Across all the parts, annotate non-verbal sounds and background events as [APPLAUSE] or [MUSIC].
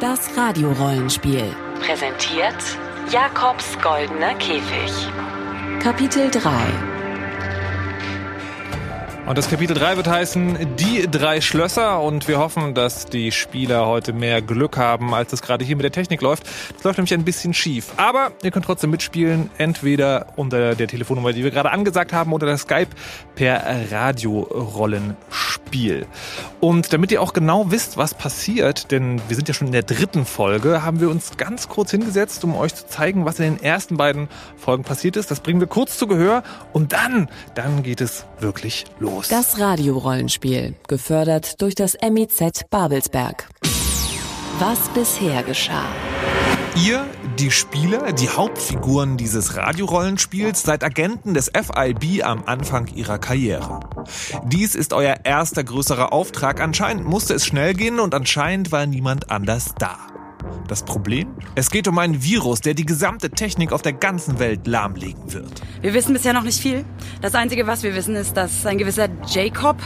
Das Radiorollenspiel. Präsentiert Jakobs goldener Käfig. Kapitel 3 und das Kapitel 3 wird heißen Die drei Schlösser und wir hoffen, dass die Spieler heute mehr Glück haben, als es gerade hier mit der Technik läuft. Das läuft nämlich ein bisschen schief. Aber ihr könnt trotzdem mitspielen, entweder unter der Telefonnummer, die wir gerade angesagt haben, oder der Skype per Radiorollenspiel. Und damit ihr auch genau wisst, was passiert, denn wir sind ja schon in der dritten Folge, haben wir uns ganz kurz hingesetzt, um euch zu zeigen, was in den ersten beiden Folgen passiert ist. Das bringen wir kurz zu Gehör und dann, dann geht es wirklich los los. Das Radiorollenspiel, gefördert durch das MIZ Babelsberg. Was bisher geschah. Ihr, die Spieler, die Hauptfiguren dieses Radiorollenspiels, seid Agenten des FIB am Anfang ihrer Karriere. Dies ist euer erster größerer Auftrag. Anscheinend musste es schnell gehen und anscheinend war niemand anders da. Das Problem? Es geht um einen Virus, der die gesamte Technik auf der ganzen Welt lahmlegen wird. Wir wissen bisher noch nicht viel. Das Einzige, was wir wissen, ist, dass ein gewisser Jacob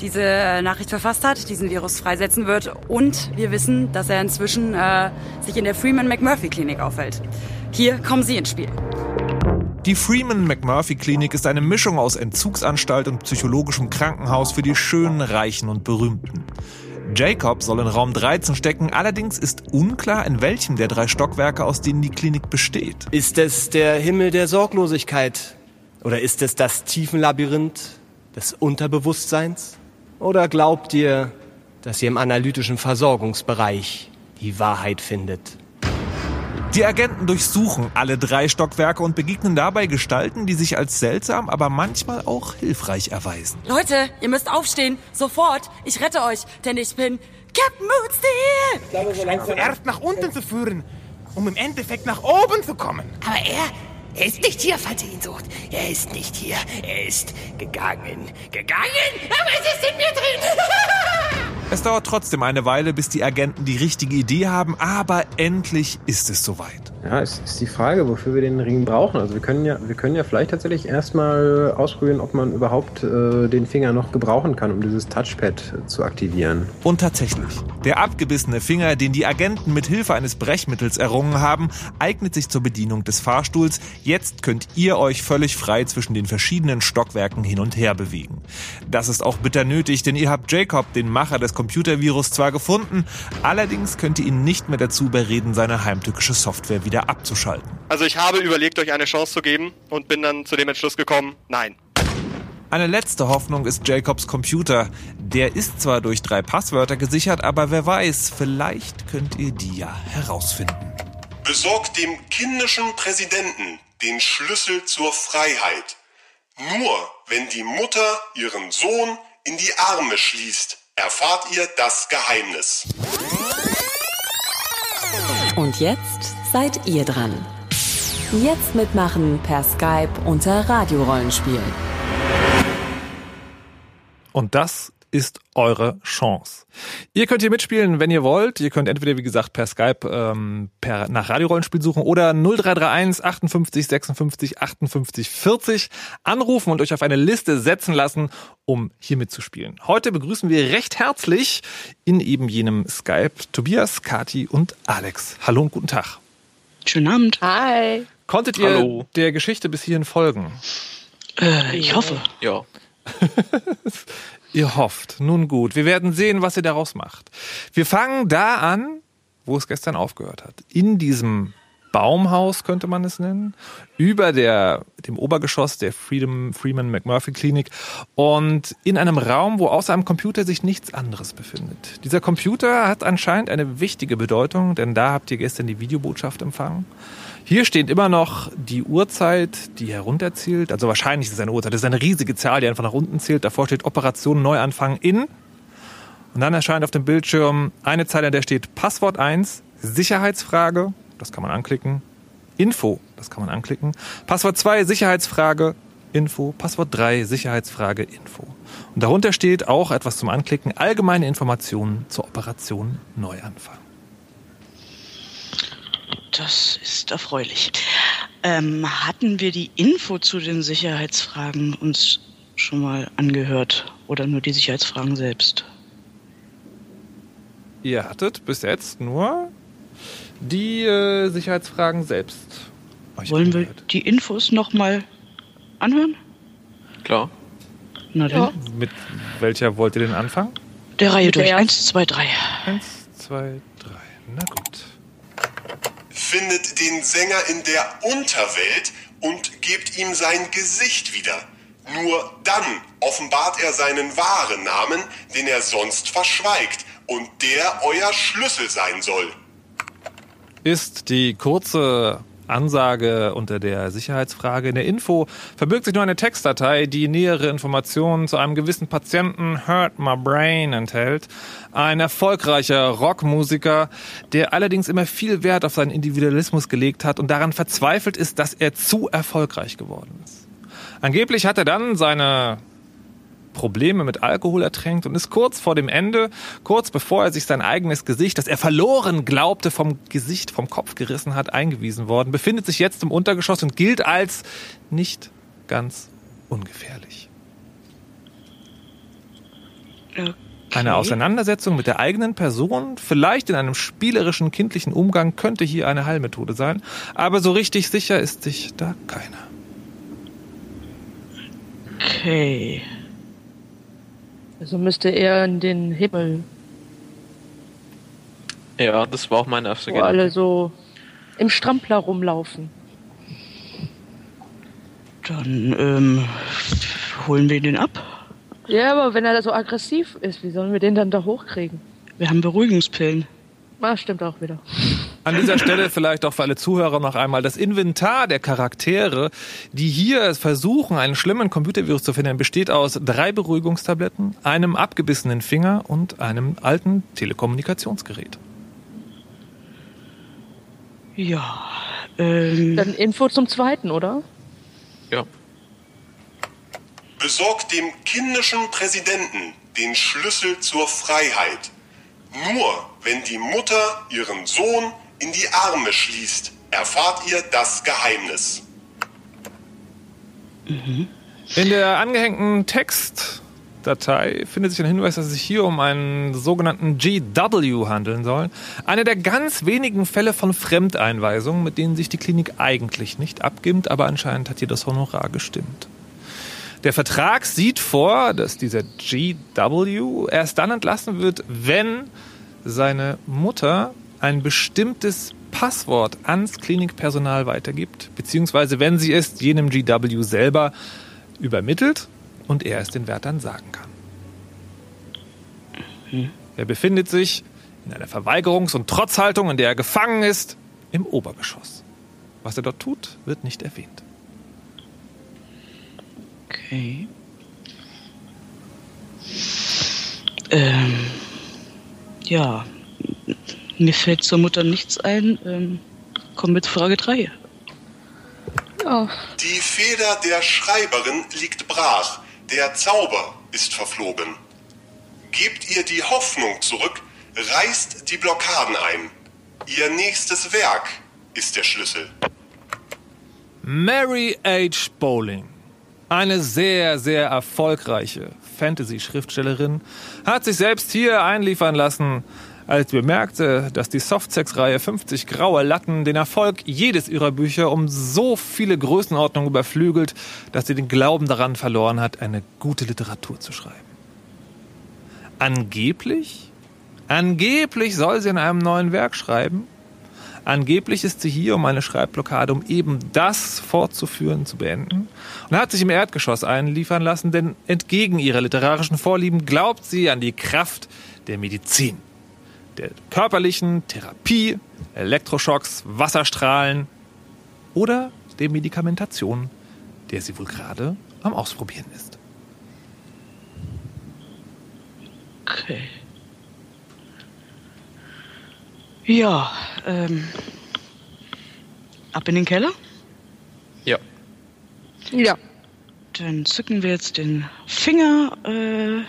diese äh, Nachricht verfasst hat, diesen Virus freisetzen wird. Und wir wissen, dass er inzwischen äh, sich in der Freeman McMurphy Klinik aufhält. Hier kommen Sie ins Spiel. Die Freeman McMurphy Klinik ist eine Mischung aus Entzugsanstalt und psychologischem Krankenhaus für die schönen, reichen und berühmten. Jacob soll in Raum 13 stecken, allerdings ist unklar, in welchem der drei Stockwerke, aus denen die Klinik besteht. Ist es der Himmel der Sorglosigkeit? Oder ist es das Tiefenlabyrinth des Unterbewusstseins? Oder glaubt ihr, dass ihr im analytischen Versorgungsbereich die Wahrheit findet? Die Agenten durchsuchen alle drei Stockwerke und begegnen dabei Gestalten, die sich als seltsam, aber manchmal auch hilfreich erweisen. Leute, ihr müsst aufstehen. Sofort. Ich rette euch, denn ich bin Captain Moonsteel. Ich glaube, so langsam erst nach unten zu führen, um im Endeffekt nach oben zu kommen. Aber er, er ist nicht hier, falls ihr ihn sucht. Er ist nicht hier. Er ist gegangen. Gegangen? Aber es ist in mir drin. [LAUGHS] Es dauert trotzdem eine Weile, bis die Agenten die richtige Idee haben, aber endlich ist es soweit. Ja, es ist die Frage, wofür wir den Ring brauchen. Also wir können ja, wir können ja vielleicht tatsächlich erstmal ausprobieren, ob man überhaupt äh, den Finger noch gebrauchen kann, um dieses Touchpad zu aktivieren. Und tatsächlich, der abgebissene Finger, den die Agenten mit Hilfe eines Brechmittels errungen haben, eignet sich zur Bedienung des Fahrstuhls. Jetzt könnt ihr euch völlig frei zwischen den verschiedenen Stockwerken hin und her bewegen. Das ist auch bitter nötig, denn ihr habt Jacob, den Macher des Computervirus, zwar gefunden, allerdings könnt ihr ihn nicht mehr dazu überreden, seine heimtückische Software wieder abzuschalten. Also ich habe überlegt, euch eine Chance zu geben und bin dann zu dem Entschluss gekommen, nein. Eine letzte Hoffnung ist Jacobs Computer. Der ist zwar durch drei Passwörter gesichert, aber wer weiß, vielleicht könnt ihr die ja herausfinden. Besorgt dem kindischen Präsidenten den Schlüssel zur Freiheit. Nur wenn die Mutter ihren Sohn in die Arme schließt, erfahrt ihr das Geheimnis. Und jetzt seid ihr dran. Jetzt mitmachen per Skype unter Radiorollenspiel. Und das ist eure Chance. Ihr könnt hier mitspielen, wenn ihr wollt. Ihr könnt entweder, wie gesagt, per Skype ähm, per, nach Radiorollenspiel suchen oder 0331 58 56 58 40 anrufen und euch auf eine Liste setzen lassen, um hier mitzuspielen. Heute begrüßen wir recht herzlich in eben jenem Skype Tobias, Kati und Alex. Hallo und guten Tag. Schönen Abend. Hi. Konntet ihr Hallo. der Geschichte bis hierhin folgen? Äh, ich hoffe. Ja. [LAUGHS] Ihr hofft. Nun gut, wir werden sehen, was ihr daraus macht. Wir fangen da an, wo es gestern aufgehört hat. In diesem Baumhaus könnte man es nennen, über der, dem Obergeschoss der Freedom, Freeman McMurphy Klinik und in einem Raum, wo außer einem Computer sich nichts anderes befindet. Dieser Computer hat anscheinend eine wichtige Bedeutung, denn da habt ihr gestern die Videobotschaft empfangen. Hier steht immer noch die Uhrzeit, die herunterzählt. Also wahrscheinlich ist es eine Uhrzeit. Das ist eine riesige Zahl, die einfach nach unten zählt. Davor steht Operation Neuanfang in. Und dann erscheint auf dem Bildschirm eine Zeile, in der steht Passwort 1, Sicherheitsfrage, das kann man anklicken. Info, das kann man anklicken. Passwort 2, Sicherheitsfrage, Info. Passwort 3, Sicherheitsfrage, Info. Und darunter steht auch etwas zum Anklicken, allgemeine Informationen zur Operation Neuanfang. Das ist erfreulich. Ähm, hatten wir die Info zu den Sicherheitsfragen uns schon mal angehört oder nur die Sicherheitsfragen selbst? Ihr hattet bis jetzt nur die äh, Sicherheitsfragen selbst. euch Wollen wir die Infos nochmal anhören? Klar. Na dann. Mit welcher wollt ihr denn anfangen? Der Reihe Mit der durch. ersten. Eins, zwei, drei. Eins, zwei, drei. Na gut. Findet den Sänger in der Unterwelt und gebt ihm sein Gesicht wieder. Nur dann offenbart er seinen wahren Namen, den er sonst verschweigt und der euer Schlüssel sein soll. Ist die kurze Ansage unter der Sicherheitsfrage. In der Info verbirgt sich nur eine Textdatei, die nähere Informationen zu einem gewissen Patienten Hurt My Brain enthält. Ein erfolgreicher Rockmusiker, der allerdings immer viel Wert auf seinen Individualismus gelegt hat und daran verzweifelt ist, dass er zu erfolgreich geworden ist. Angeblich hat er dann seine Probleme mit Alkohol ertränkt und ist kurz vor dem Ende, kurz bevor er sich sein eigenes Gesicht, das er verloren glaubte, vom Gesicht, vom Kopf gerissen hat, eingewiesen worden, befindet sich jetzt im Untergeschoss und gilt als nicht ganz ungefährlich. Eine Auseinandersetzung mit der eigenen Person, vielleicht in einem spielerischen kindlichen Umgang, könnte hier eine Heilmethode sein, aber so richtig sicher ist sich da keiner. Okay. Also müsste er in den Himmel, Ja, das war auch mein erster wo alle so im Strampler rumlaufen. Dann ähm, holen wir den ab. Ja, aber wenn er da so aggressiv ist, wie sollen wir den dann da hochkriegen? Wir haben Beruhigungspillen. Ah, stimmt auch wieder. An dieser Stelle vielleicht auch für alle Zuhörer noch einmal das Inventar der Charaktere, die hier versuchen, einen schlimmen Computervirus zu finden, besteht aus drei Beruhigungstabletten, einem abgebissenen Finger und einem alten Telekommunikationsgerät. Ja. Ähm, Dann Info zum zweiten, oder? Ja. Besorgt dem kindischen Präsidenten den Schlüssel zur Freiheit. Nur wenn die Mutter ihren Sohn in die Arme schließt, erfahrt ihr das Geheimnis. In der angehängten Textdatei findet sich ein Hinweis, dass es sich hier um einen sogenannten GW handeln soll. Einer der ganz wenigen Fälle von Fremdeinweisungen, mit denen sich die Klinik eigentlich nicht abgibt, aber anscheinend hat hier das Honorar gestimmt. Der Vertrag sieht vor, dass dieser GW erst dann entlassen wird, wenn seine Mutter ein bestimmtes Passwort ans Klinikpersonal weitergibt, beziehungsweise wenn sie es jenem GW selber übermittelt und er es den Wärtern sagen kann. Er befindet sich in einer Verweigerungs- und Trotzhaltung, in der er gefangen ist, im Obergeschoss. Was er dort tut, wird nicht erwähnt. Okay. Ähm, ja, mir fällt zur Mutter nichts ein. Ähm, komm mit Frage 3. Ja. Die Feder der Schreiberin liegt brach, der Zauber ist verflogen. Gebt ihr die Hoffnung zurück, reißt die Blockaden ein. Ihr nächstes Werk ist der Schlüssel. Mary H. Bowling, eine sehr, sehr erfolgreiche Fantasy-Schriftstellerin, hat sich selbst hier einliefern lassen, als bemerkte, dass die Softsex-Reihe 50 graue Latten den Erfolg jedes ihrer Bücher um so viele Größenordnungen überflügelt, dass sie den Glauben daran verloren hat, eine gute Literatur zu schreiben. Angeblich, angeblich soll sie in einem neuen Werk schreiben, Angeblich ist sie hier, um eine Schreibblockade, um eben das fortzuführen, zu beenden. Und hat sich im Erdgeschoss einliefern lassen, denn entgegen ihrer literarischen Vorlieben glaubt sie an die Kraft der Medizin. Der körperlichen Therapie, Elektroschocks, Wasserstrahlen oder der Medikamentation, der sie wohl gerade am Ausprobieren ist. Okay. Ja, ähm. Ab in den Keller? Ja. Ja. Dann zücken wir jetzt den Finger, äh,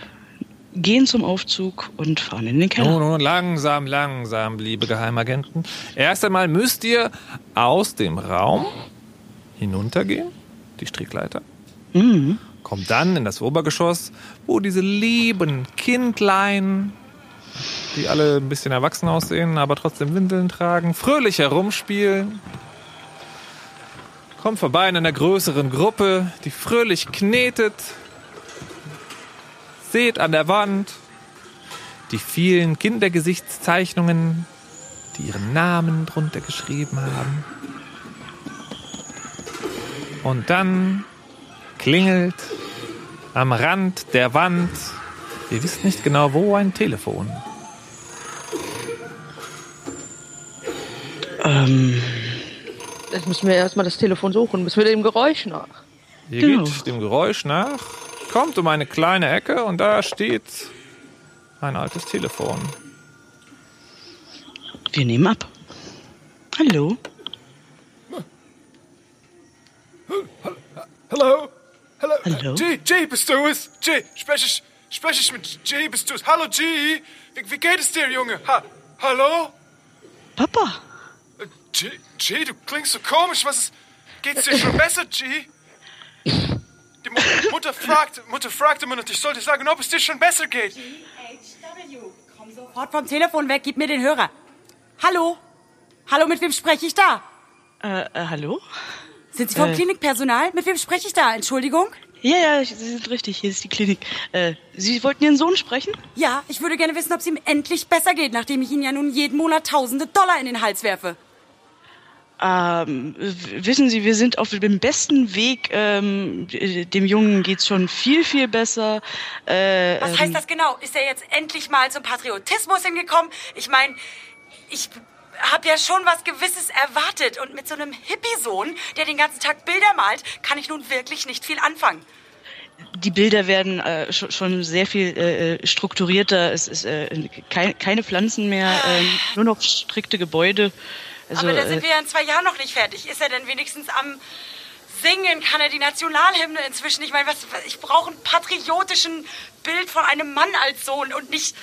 gehen zum Aufzug und fahren in den Keller. Nun, nun, langsam, langsam, liebe Geheimagenten. Erst einmal müsst ihr aus dem Raum hinuntergehen, die Strickleiter. Mhm. Kommt dann in das Obergeschoss, wo diese lieben Kindlein die alle ein bisschen erwachsen aussehen, aber trotzdem Windeln tragen, fröhlich herumspielen. Kommt vorbei in einer größeren Gruppe, die fröhlich knetet. Seht an der Wand die vielen Kindergesichtszeichnungen, die ihren Namen drunter geschrieben haben. Und dann klingelt am Rand der Wand, ihr wisst nicht genau wo, ein Telefon. Ähm. Jetzt müssen wir erstmal das Telefon suchen, müssen wir dem Geräusch nach. Ihr Genau. geht dem Geräusch nach, kommt um eine kleine Ecke und da steht ein altes Telefon. Wir nehmen ab. Hallo? Hallo? Hallo? Hallo? G, G, bist du es? G, spreche ich, spreche ich mit G, bist du es? Hallo, G. Wie, wie geht es dir, Junge? Ha, hallo? Papa. Äh, G, G, du klingst so komisch. Was ist, geht's dir schon besser, G? [LAUGHS] Die Mu Mutter fragt, Mutter fragte immer noch, ich sollte sagen, ob es dir schon besser geht. Sofort vom Telefon weg, gib mir den Hörer. Hallo? Hallo, mit wem spreche ich da? Äh, äh hallo? Sind Sie vom Äh. Klinikpersonal? Mit wem spreche ich da? Entschuldigung? Ja, ja, Sie sind richtig. Hier ist die Klinik. Äh, Sie wollten Ihren Sohn sprechen? Ja, ich würde gerne wissen, ob es ihm endlich besser geht, nachdem ich ihm ja nun jeden Monat tausende Dollar in den Hals werfe. Ähm, wissen Sie, wir sind auf dem besten Weg. Ähm, dem Jungen geht's schon viel, viel besser. Äh, Was ähm, heißt das genau? Ist er jetzt endlich mal zum Patriotismus hingekommen? Ich meine, ich habe ja schon was Gewisses erwartet. Und mit so einem Hippie-Sohn, der den ganzen Tag Bilder malt, kann ich nun wirklich nicht viel anfangen. Die Bilder werden äh, schon, schon sehr viel äh, strukturierter. Es ist äh, kei- keine Pflanzen mehr, äh, nur noch strikte Gebäude. Also, Aber da äh, sind wir ja in zwei Jahren noch nicht fertig. Ist er denn wenigstens am Singen? Kann er die Nationalhymne inzwischen? Ich meine, was, was- ich brauche einen patriotischen Bild von einem Mann als Sohn und nicht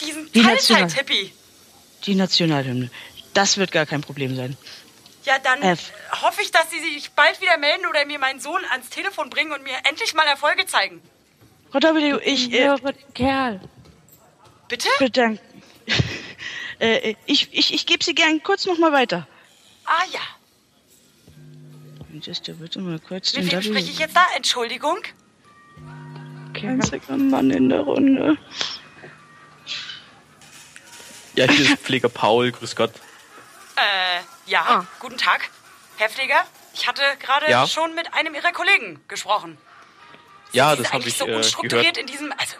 diesen Die National- Teilzeit-Hippie. die Nationalhymne. Das wird gar kein Problem sein. Ja, dann Äh, hoffe ich, dass Sie sich bald wieder melden oder mir meinen Sohn ans Telefon bringen und mir endlich mal Erfolge zeigen. Frau W., ich äh, Kerl. Bitte? bedanke. [LAUGHS] äh, ich ich, ich gebe Sie gern kurz noch mal weiter. Ah ja. Just bitte mal kurz den Mit wem W. spreche ich jetzt da? Entschuldigung? Einziger Mann in der Runde. Ja, hier ist Pfleger Paul, grüß Gott. Äh, ja. Guten Tag, Herr Pfleger. Ich hatte gerade Ja? schon mit einem Ihrer Kollegen gesprochen. Ja, Sie das habe ich so äh, unstrukturiert gehört. in diesem. Also,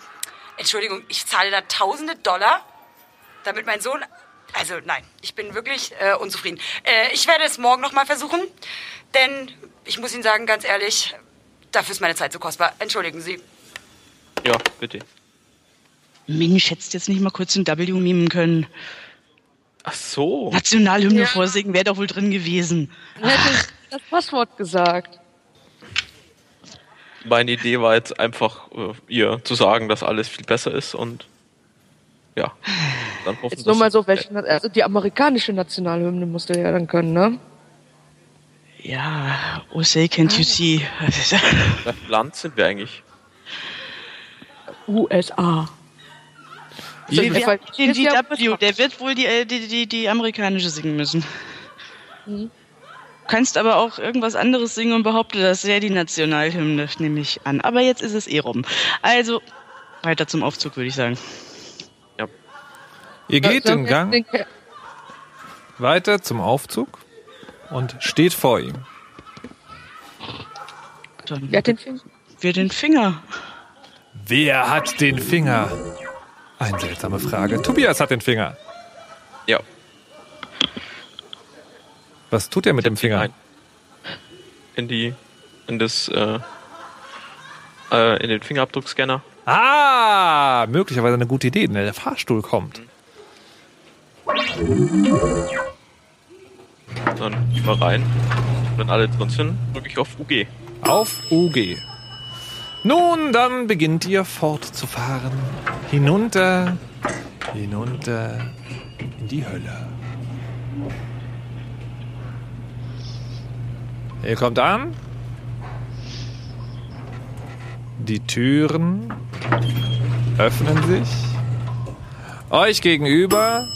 Entschuldigung, ich zahle da tausende Dollar, damit mein Sohn. Also, nein, ich bin wirklich äh, unzufrieden. Äh, ich werde es morgen nochmal versuchen, denn ich muss Ihnen sagen, ganz ehrlich, dafür ist meine Zeit zu kostbar. Entschuldigen Sie. Ja, bitte. Mensch, hättest jetzt nicht mal kurz den W mimen können. Ach so. Nationalhymne Ja. vorsingen wäre doch wohl drin gewesen. Dann hätte ich das Passwort gesagt. Meine Idee war jetzt einfach, äh, ihr zu sagen, dass alles viel besser ist und ja. Dann hoffen, Jetzt nur mal so, welche, also die amerikanische Nationalhymne musst du ja dann können, ne? Ja, oh say can't you see. [LAUGHS] Welches Land sind wir eigentlich? USA. Wir, Also, wir, weil- den DW, der wird wohl die, äh, die, die, die amerikanische singen müssen. Mhm. Kannst aber auch irgendwas anderes singen und behaupte, das wäre die Nationalhymne, nehme ich an. Aber jetzt ist es eh rum. Also, weiter zum Aufzug, würde ich sagen. Ihr geht den Gang weiter zum Aufzug und steht vor ihm. Dann Wer hat den Finger? wir den Finger. Wer hat den Finger? Eine seltsame Frage. Tobias hat den Finger. Ja. Was tut er mit dem Finger? Ein. In die, in das, äh, äh, in den Fingerabdruckscanner. Ah, möglicherweise eine gute Idee, denn der Fahrstuhl kommt. Dann gehen wir rein. Wenn alle drin sind, drücke ich auf UG. Auf UG. Nun, dann beginnt ihr fortzufahren. Hinunter, hinunter in die Hölle. Ihr kommt an. Die Türen öffnen sich. Euch gegenüber,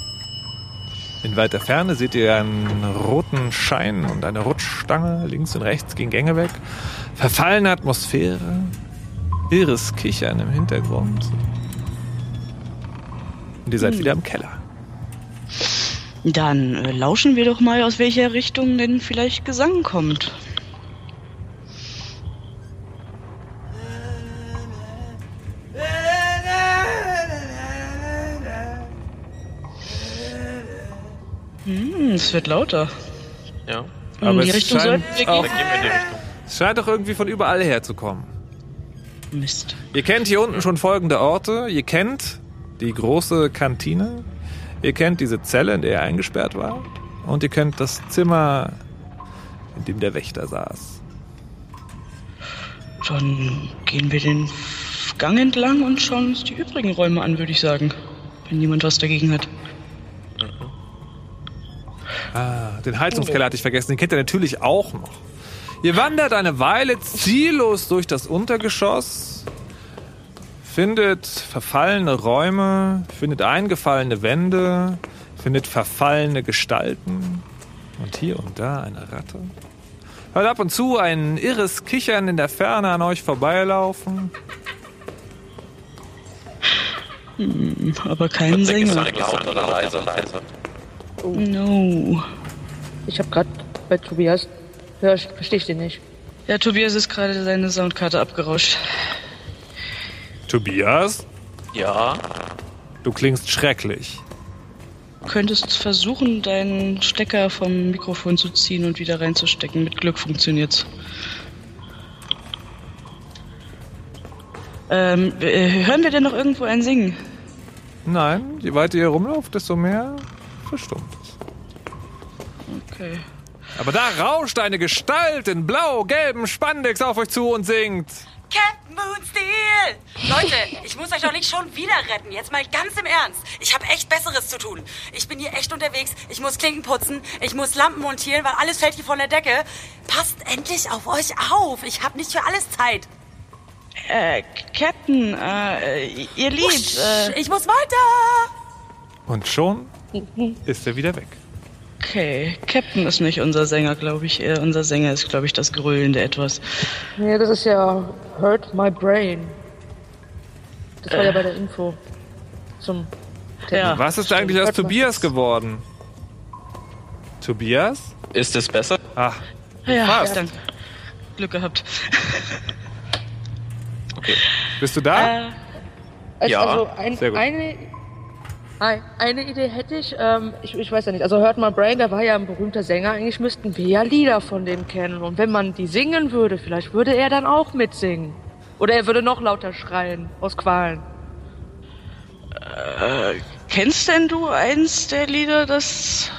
in weiter Ferne, seht ihr einen roten Schein und eine Rutschstange. Links und rechts gehen Gänge weg. Verfallene Atmosphäre. Irres Kichern im Hintergrund. Und ihr seid Hm. wieder im Keller. Dann äh, lauschen wir doch mal, aus welcher Richtung denn vielleicht Gesang kommt. Hm, es wird lauter. Ja. In die Richtung sollten wir auch, gehen. Gehen wir in die Richtung. es scheint doch irgendwie von überall herzukommen. Mist. Ihr kennt hier unten schon folgende Orte. Ihr kennt die große Kantine. Ihr kennt diese Zelle, in der er eingesperrt war. Und ihr kennt das Zimmer, in dem der Wächter saß. Dann gehen wir den Gang entlang und schauen uns die übrigen Räume an, würde ich sagen. Wenn niemand was dagegen hat. Ah, den Heizungskeller hatte ich vergessen. Den kennt ihr natürlich auch noch. Ihr wandert eine Weile ziellos durch das Untergeschoss, findet verfallene Räume, findet eingefallene Wände, findet verfallene Gestalten und hier und da eine Ratte. Hört ab und zu ein irres Kichern in der Ferne an euch vorbeilaufen. Hm, aber kein Sänger. No. Ich habe gerade bei Tobias. Hör, verstehe ich den nicht. Ja, Tobias ist gerade seine Soundkarte abgerauscht. Tobias, Ja. du klingst schrecklich. Du könntest versuchen, deinen Stecker vom Mikrofon zu ziehen und wieder reinzustecken. Mit Glück funktioniert's. Ähm, äh, hören wir denn noch irgendwo ein Singen? Nein, je weiter ihr rumlauft, desto mehr verstummt es. Okay. Aber da rauscht eine Gestalt in blau-gelbem Spandex auf euch zu und singt. Captain Moonsteel! Leute, ich muss euch doch nicht schon wieder retten. Jetzt mal ganz im Ernst. Ich habe echt Besseres zu tun. Ich bin hier echt unterwegs. Ich muss Klinken putzen. Ich muss Lampen montieren, weil alles fällt hier von der Decke. Passt endlich auf euch auf. Ich habe nicht für alles Zeit. Äh, Captain, äh, ihr Lied, äh, ich muss weiter. Und schon ist er wieder weg. Okay, Captain ist nicht unser Sänger, glaube ich. Äh, unser Sänger ist, glaube ich, das gröhlende Etwas. Nee, das ist ja Hurt My Brain. Das war Äh. ja bei der Info. Zum Ja. Was ist eigentlich aus Tobias geworden? Tobias? Ist es besser? Ach, Ja, Fast. danke. Glück gehabt. Okay. bist du da? Äh, Also, Ja, also ein, sehr gut. eine, Hi, eine Idee hätte ich, ähm, ich, ich weiß ja nicht, also Hört My Brain, der war ja ein berühmter Sänger, eigentlich müssten wir ja Lieder von dem kennen. Und wenn man die singen würde, vielleicht würde er dann auch mitsingen. Oder er würde noch lauter schreien, aus Qualen. äh, kennst denn du eins der Lieder, das...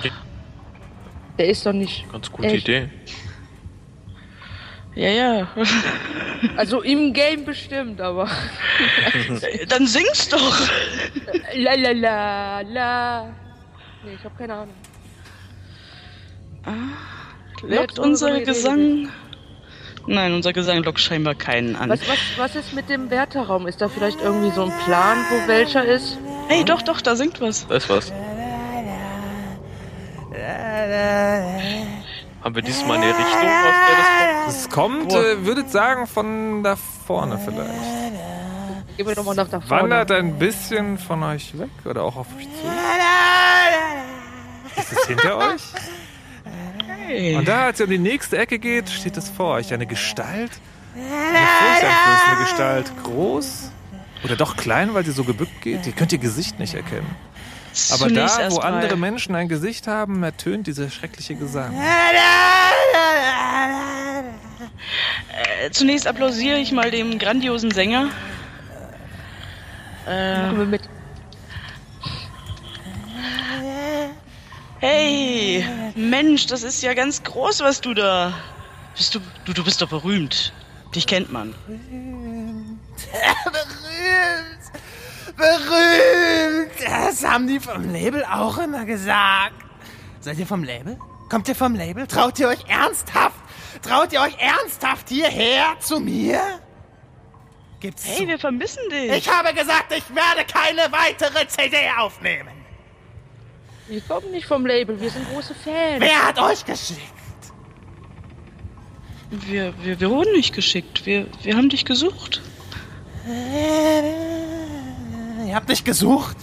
Der ist doch nicht. Ganz gute echt. Idee. Ja, ja. Also im Game bestimmt, aber. [LAUGHS] Dann sing's doch. La la la la. Nee, ich hab keine Ahnung. Lockt nur unser Gesang... Nein, unser Gesang lockt scheinbar keinen an. Was, was, was ist mit dem Wärterraum? Ist da vielleicht irgendwie so ein Plan, wo welcher ist? Hey, doch, doch, da singt was. Da ist was. Haben wir diesmal eine Richtung, aus der das kommt? Es kommt, äh, würdet sagen, von da vorne vielleicht. Gehen wir nochmal nach da vorne. Wandert ein bisschen von euch weg oder auch auf euch zu. Ist es hinter euch? Hey. Und da, als ihr um die nächste Ecke geht, steht es vor euch. Eine Gestalt. Eine furchteinflößende Gestalt. Groß oder doch klein, weil sie so gebückt geht. Ihr könnt ihr Gesicht nicht erkennen. Aber Zunächst da, wo andere Menschen ein Gesicht haben, ertönt dieser schreckliche Gesang. Äh, zunächst applaudiere ich mal dem grandiosen Sänger. Äh, wir mit. hey, Mensch, das ist ja ganz groß, was du da. Bist du, du, du bist doch berühmt. Dich kennt man. [LAUGHS] Berühmt! Berühmt! Das haben die vom Label auch immer gesagt. Seid ihr vom Label? Kommt ihr vom Label? Traut ihr euch ernsthaft? Traut ihr euch ernsthaft hierher zu mir? Gib's Hey, zu. wir vermissen dich. Ich habe gesagt, ich werde keine weitere CD aufnehmen. Wir kommen nicht vom Label, wir sind große Fans. Wer hat euch geschickt? Wir, wir, wir wurden nicht geschickt. Wir, wir haben dich gesucht. Ihr habt nicht gesucht?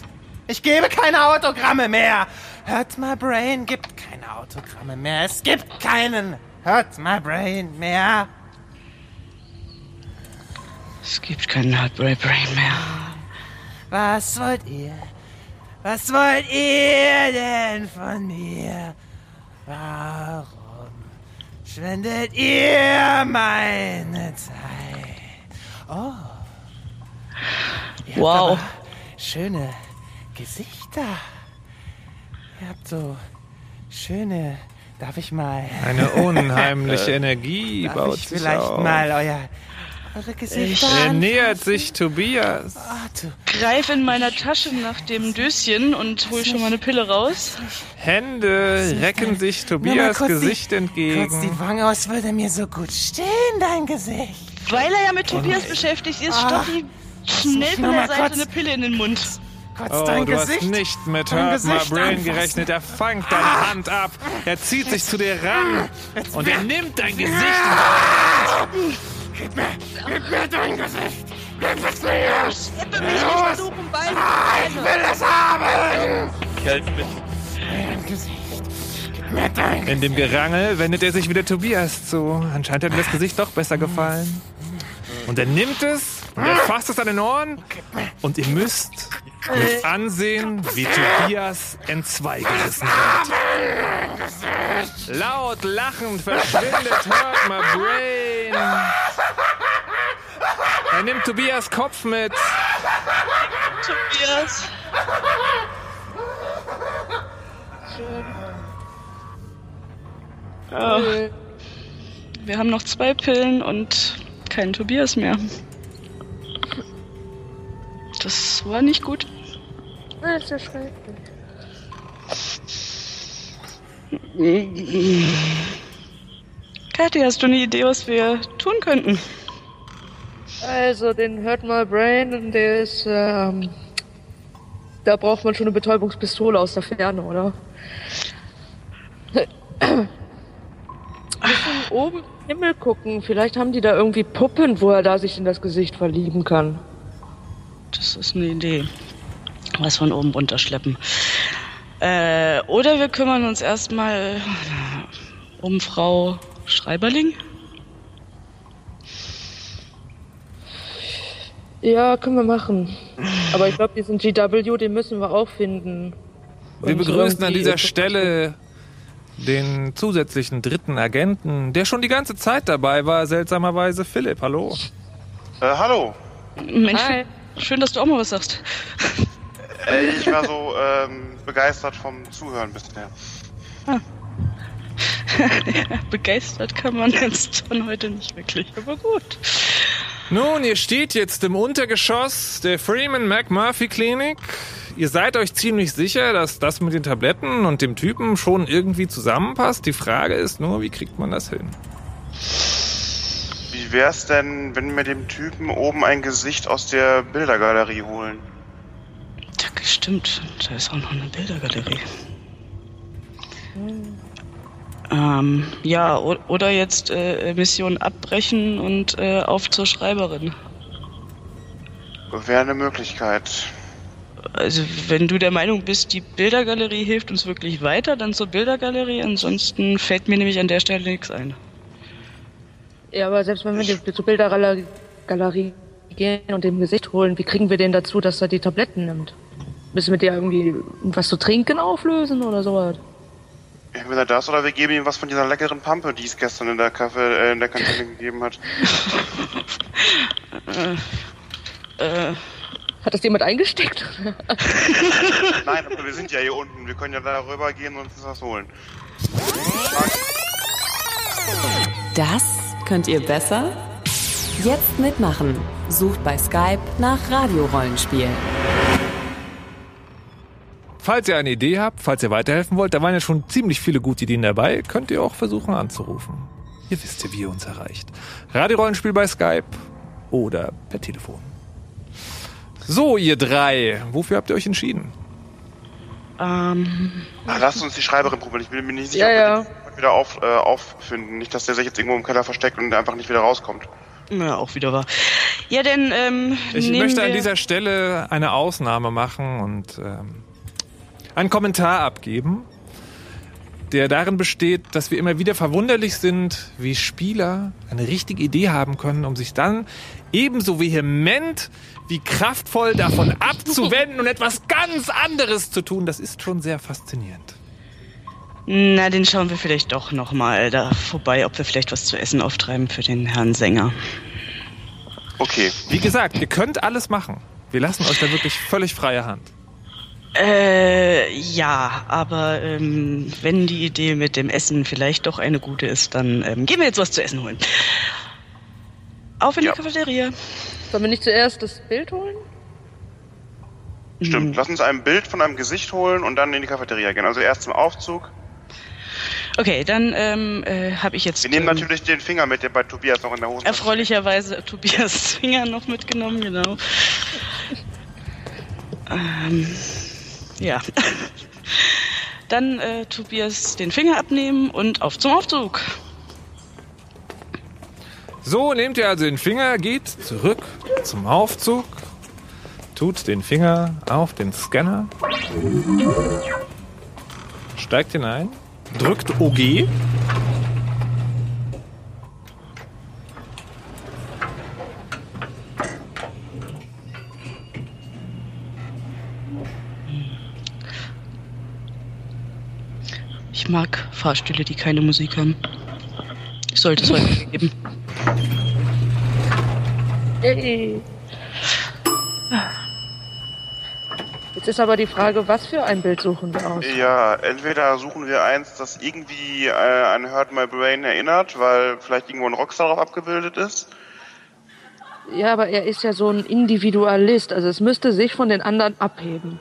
Ich gebe keine Autogramme mehr. Hurt My Brain gibt keine Autogramme mehr. Es gibt keinen Hurt My Brain mehr. Es gibt keinen Heartbreak Brain mehr. Was wollt ihr? Was wollt ihr denn von mir? Warum schwendet ihr meine Zeit? Oh. Ihr Wow. Schöne Gesichter. Ihr habt so schöne. Darf ich mal. Eine [LAUGHS] unheimliche Energie Darf baut ich vielleicht auf. mal euer, eure Gesichter Er nähert sich Tobias. Greif in meiner Tasche nach dem Döschen und hol schon mal eine Pille raus. Hände recken sich Tobias Gesicht die, entgegen. Kurz die Wange aus würde mir so gut stehen, dein Gesicht. Weil er ja mit Tobias beschäftigt ist, stoppt ihm schnell von der Seite eine Pille in den Mund. Kurz Oh, dein du Gesicht. hast nicht mit dein Hurt My Brain anfassen. gerechnet. Er fangt deine Hand ab. Er zieht sich zu dir ran. Und er nimmt dein Gesicht. Gib mir, gib mir dein Gesicht. Gib es mir. Schippe mich, ich versuchen beide. Ich will es haben. Gesicht. Gib In dem Gerangel wendet er sich wieder Tobias zu. Anscheinend hat ihm das Gesicht doch besser gefallen. Und er nimmt es und er fasst es an den Ohren. Und ihr müsst mit ansehen, wie Tobias entzweigerissen wird. Laut lachend verschwindet Hurt My Brain. Er nimmt Tobias Kopf mit. Tobias. Oh. Wir haben noch zwei Pillen und keinen Tobias mehr. Das war nicht gut. Das ist ja schrecklich. Kathi, hast du eine Idee, was wir tun könnten? Also, den Hurt My Brain, der ist, ähm, da braucht man schon eine Betäubungspistole aus der Ferne, oder? Oben im Himmel gucken. Vielleicht haben die da irgendwie Puppen, wo er da sich in das Gesicht verlieben kann. Das ist eine Idee. Was von oben runterschleppen. Äh, oder wir kümmern uns erstmal um Frau Schreiberling. Ja, können wir machen. Aber ich glaube, diesen GW, den müssen wir auch finden. Wir Und begrüßen an dieser Stelle den zusätzlichen dritten Agenten, der schon die ganze Zeit dabei war, seltsamerweise Philipp. Hallo. Äh, hallo. Mensch, schön, dass du auch mal was sagst. Ich war so ähm, begeistert vom Zuhören bisher. [LAUGHS] Begeistert kann man jetzt von heute nicht wirklich, aber gut. Nun, ihr steht jetzt im Untergeschoss der Freeman McMurphy Klinik. Ihr seid euch ziemlich sicher, dass das mit den Tabletten und dem Typen schon irgendwie zusammenpasst. Die Frage ist nur, wie kriegt man das hin? Wie wär's denn, wenn wir dem Typen oben ein Gesicht aus der Bildergalerie holen? Stimmt, da ist auch noch eine Bildergalerie. Ähm, ja, oder jetzt äh, Mission abbrechen und äh, auf zur Schreiberin. Wäre eine Möglichkeit. Also, wenn du der Meinung bist, die Bildergalerie hilft uns wirklich weiter, dann zur Bildergalerie. Ansonsten fällt mir nämlich an der Stelle nichts ein. Ja, aber selbst wenn wir die, zur Bildergalerie gehen und dem Gesicht holen, wie kriegen wir den dazu, dass er die Tabletten nimmt? Müssen wir dir irgendwie was zu trinken auflösen oder sowas? Entweder das oder wir geben ihm was von dieser leckeren Pampe, die es gestern in der Kaffee, äh, in der Kantine [LAUGHS] gegeben hat. Äh, äh, Hat das jemand eingesteckt? [LAUGHS] Nein, aber wir sind ja hier unten. Wir können ja da rüber gehen und uns was holen. Das könnt ihr besser? Jetzt mitmachen. Sucht bei Skype nach Radiorollenspiel. Falls ihr eine Idee habt, falls ihr weiterhelfen wollt, da waren ja schon ziemlich viele gute Ideen dabei, könnt ihr auch versuchen anzurufen. Ihr wisst ja, wie ihr uns erreicht. Radiorollenspiel bei Skype oder per Telefon. So, ihr drei, wofür habt ihr euch entschieden? Ähm, Ah, lasst uns die Schreiberin probieren. Ich bin mir nicht sicher, Ja, ob wir die wieder auf, äh, auffinden. Nicht, dass der sich jetzt irgendwo im Keller versteckt und einfach nicht wieder rauskommt. ja, auch wieder wahr. Ja, denn ähm, Ich möchte an dieser Stelle eine Ausnahme machen und ähm, einen Kommentar abgeben, der darin besteht, dass wir immer wieder verwunderlich sind, wie Spieler eine richtige Idee haben können, um sich dann ebenso vehement wie kraftvoll davon abzuwenden und etwas ganz anderes zu tun. Das ist schon sehr faszinierend. Na, den schauen wir vielleicht doch noch mal da vorbei, ob wir vielleicht was zu essen auftreiben für den Herrn Sänger. Okay. Wie gesagt, ihr könnt alles machen. Wir lassen euch da wirklich völlig freie Hand. Äh, ja, aber ähm, wenn die Idee mit dem Essen vielleicht doch eine gute ist, dann ähm, gehen wir jetzt was zu essen holen. Auf in die Cafeteria. Sollen wir nicht zuerst das Bild holen? Stimmt. Lass uns ein Bild von einem Gesicht holen und dann in die Cafeteria gehen. Also erst zum Aufzug. Okay, dann ähm, äh, habe ich jetzt Wir nehmen ähm, natürlich den Finger mit, der bei Tobias noch in der Hose erfreulicherweise Tobias [LAUGHS] Finger noch mitgenommen, genau. Ähm, ja. [LAUGHS] Dann äh, Tobias den Finger abnehmen und auf zum Aufzug. So, nehmt ihr also den Finger, geht zurück zum Aufzug, tut den Finger auf den Scanner, steigt hinein, drückt OG. Ich mag Fahrstühle, die keine Musik haben. Ich sollte es häufiger geben. Hey. Jetzt ist aber die Frage, was für ein Bild suchen wir aus? Ja, entweder suchen wir eins, das irgendwie äh, an Hurt My Brain erinnert, weil vielleicht irgendwo ein Rockstar drauf abgebildet ist. Ja, aber er ist ja so ein Individualist, also es müsste sich von den anderen abheben.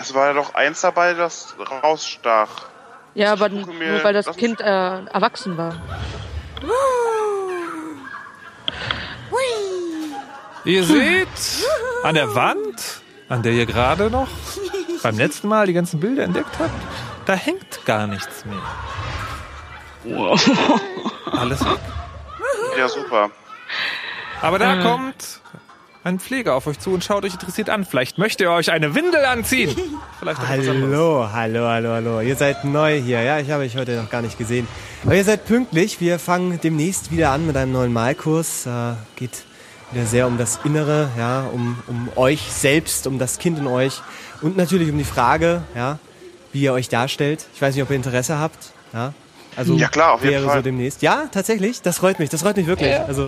Es war ja doch eins dabei, das rausstach. Ja, aber nur weil das uns- Kind äh, erwachsen war. Ihr seht an der Wand, an der ihr gerade noch beim letzten Mal die ganzen Bilder entdeckt habt, da hängt gar nichts mehr. Alles weg. Ja, super. Aber da Äh. kommt ein Pfleger auf euch zu und schaut euch interessiert an. Vielleicht möchte er euch eine Windel anziehen. Hallo, hallo, hallo, hallo. Ihr seid neu hier, ja? Ich habe euch heute noch gar nicht gesehen. Aber ihr seid pünktlich. Wir fangen demnächst wieder an mit einem neuen Malkurs. Äh, geht wieder sehr um das Innere, ja, um, um euch selbst, um das Kind in euch und natürlich um die Frage, ja, wie ihr euch darstellt. Ich weiß nicht, ob ihr Interesse habt, ja. Also Ja, klar, auf jeden wäre Fall. so demnächst. Ja, tatsächlich. Das freut mich. Das freut mich wirklich. Ja. Also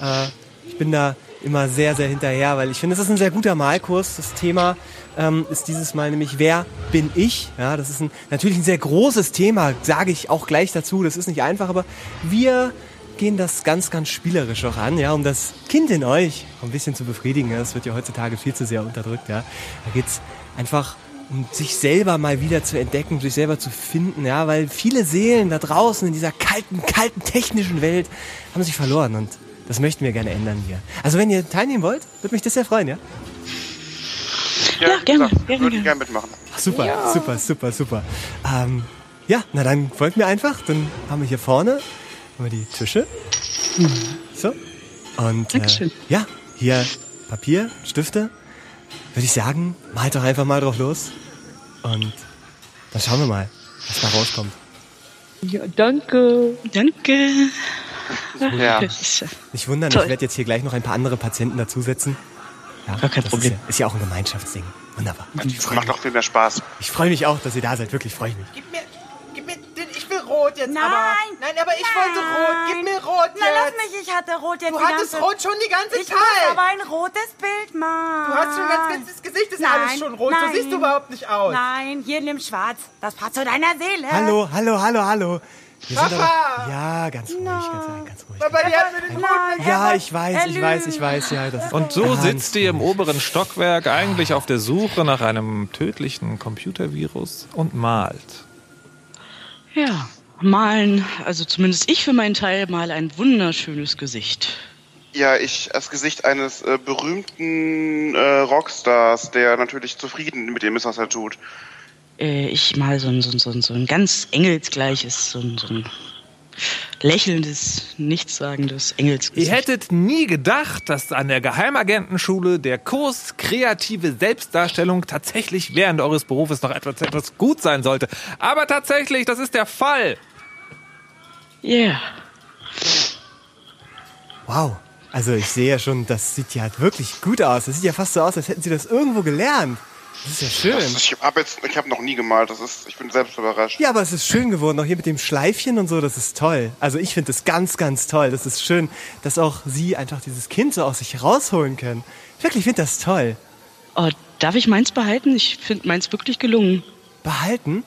äh, ich bin da immer sehr, sehr hinterher, weil ich finde, es ist ein sehr guter Malkurs. Das Thema ähm, ist dieses Mal nämlich, wer bin ich? Ja, das ist ein, natürlich ein sehr großes Thema, sage ich auch gleich dazu. Das ist nicht einfach, aber wir gehen das ganz, ganz spielerisch auch an, ja, um das Kind in euch ein bisschen zu befriedigen. Ja, das wird ja heutzutage viel zu sehr unterdrückt. Ja. Da geht's einfach um sich selber mal wieder zu entdecken, sich selber zu finden, ja, weil viele Seelen da draußen in dieser kalten, kalten technischen Welt haben sich verloren und das möchten wir gerne ändern hier. Also wenn ihr teilnehmen wollt, würde mich das sehr freuen, ja? Ja, gerne. Würde ich gerne mitmachen. Ach, super, super, super, super. Ähm, ja, na dann folgt mir einfach. Dann haben wir hier vorne haben wir die Tische. So. Und äh, Dankeschön. ja, hier Papier, Stifte. Würde ich sagen, malt doch einfach mal drauf los. Und dann schauen wir mal, was da rauskommt. Ja, danke. Danke. Ja. Nicht wundern, Toll. ich werde jetzt hier gleich noch ein paar andere Patienten dazusetzen. Ja, Gar kein das Problem. Ist ja, ist ja auch ein Gemeinschaftsding. Wunderbar. Macht doch viel mehr Spaß. Ich freue mich auch, dass ihr da seid. Wirklich, freue ich mich. Gib mir, gib mir, rot jetzt. Nein. aber, nein, aber ich wollte rot. Gib mir rot jetzt. lass mich, ich hatte rot jetzt Du die hattest ganze... rot schon die ganze ich Zeit. muss aber ein rotes Bild machen. Du hast schon ganz ganzes Gesicht, ist Nein, alles schon rot. Nein. So siehst du überhaupt nicht aus. Nein, hier nimm schwarz. Das passt zu deiner Seele. Hallo, hallo, hallo, hallo. Wir sind Papa! aber, ja, ganz ruhig, ganz ruhig, ganz ruhig. Papa, die hat mir den Ja, ich weiß, ich weiß, ich weiß, ja. Das Und so ganz sitzt ihr im oberen Stockwerk eigentlich auf der Suche nach einem tödlichen Computervirus und malt. Ja, malen, also zumindest ich für meinen Teil mal ein wunderschönes Gesicht. Ja, ich als Gesicht eines äh, berühmten äh, Rockstars, der natürlich zufrieden mit dem ist, was er tut. Äh, ich mal so ein, so, ein, so, ein, so ein ganz engelsgleiches, so ein, so ein lächelndes, nichtssagendes Engelsgesicht. Ihr hättet nie gedacht, dass an der Geheimagentenschule der Kurs kreative Selbstdarstellung tatsächlich während eures Berufes noch etwas, etwas gut sein sollte. Aber tatsächlich, das ist der Fall. Yeah. Wow. Also ich sehe ja schon, das sieht ja wirklich gut aus. Das sieht ja fast so aus, als hätten Sie das irgendwo gelernt. Das ist ja schön. Das, ich habe jetzt, ich habe noch nie gemalt. Das ist, ich bin selbst überrascht. Ja, aber es ist schön geworden, auch hier mit dem Schleifchen und so, das ist toll. Also ich finde das ganz, ganz toll. Das ist schön, dass auch Sie einfach dieses Kind so aus sich rausholen können. Wirklich, ich finde das toll. Oh, darf ich meins behalten? Ich finde meins wirklich gelungen. Behalten?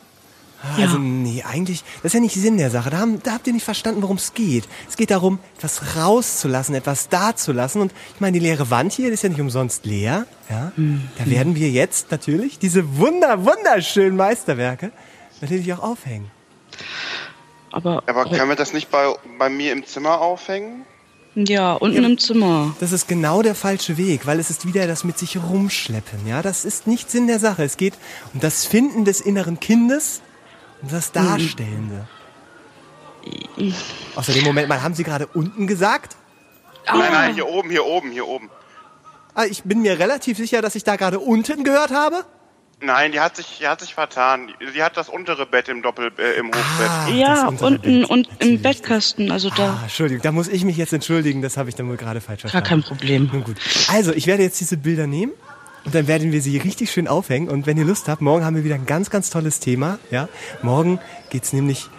Ja. Also nee, eigentlich, das ist ja nicht Sinn der Sache. Da, haben, da habt ihr nicht verstanden, worum es geht. Es geht darum, etwas rauszulassen, etwas dazulassen. Und ich meine, die leere Wand hier, ist ja nicht umsonst leer. Ja? Da werden wir jetzt natürlich diese wunder, wunderschönen Meisterwerke natürlich auch aufhängen. Aber, Aber können wir das nicht bei, bei mir im Zimmer aufhängen? Ja, unten im Zimmer. Das ist genau der falsche Weg, weil es ist wieder das mit sich rumschleppen. Ja, das ist nicht Sinn der Sache. Es geht um das Finden des inneren Kindes und das Darstellende. Außerdem, Moment mal, haben Sie gerade unten gesagt? Nein, nein, hier oben, hier oben, hier oben. Ah, ich bin mir relativ sicher, dass ich da gerade unten gehört habe. Nein, die hat sich, die hat sich vertan. Die hat das untere Bett im Doppel, äh, im Hochbett. Ah, ja, unten und im Bettkasten, also da. Ah, Entschuldigung, da muss ich mich jetzt entschuldigen, das habe ich dann wohl gerade falsch Gar verstanden. kein Problem. Nun gut. Also, ich werde jetzt diese Bilder nehmen und dann werden wir sie richtig schön aufhängen. Und wenn ihr Lust habt, morgen haben wir wieder ein ganz, ganz tolles Thema. Ja, morgen geht's nämlich.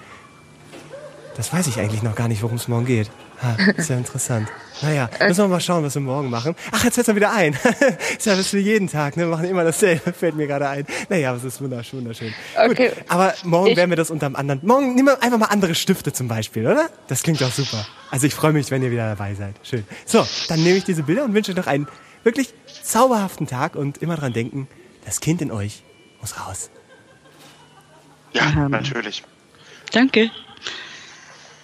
Das weiß ich eigentlich noch gar nicht, worum es morgen geht. Ha, ist ja interessant. Naja, müssen wir mal schauen, was wir morgen machen. Ach, jetzt fällt mir wieder ein. [LAUGHS] ist ja das für jeden Tag, ne? Wir machen immer dasselbe, fällt mir gerade ein. Naja, es ist wunderschön, wunderschön. Okay. Gut, aber morgen Ich- werden wir das unterm anderen. Morgen nehmen wir einfach mal andere Stifte zum Beispiel, oder? Das klingt doch super. Also ich freue mich, wenn ihr wieder dabei seid. Schön. So, dann nehme ich diese Bilder und wünsche euch noch einen wirklich zauberhaften Tag und immer dran denken, das Kind in euch muss raus. Ja, natürlich. Danke.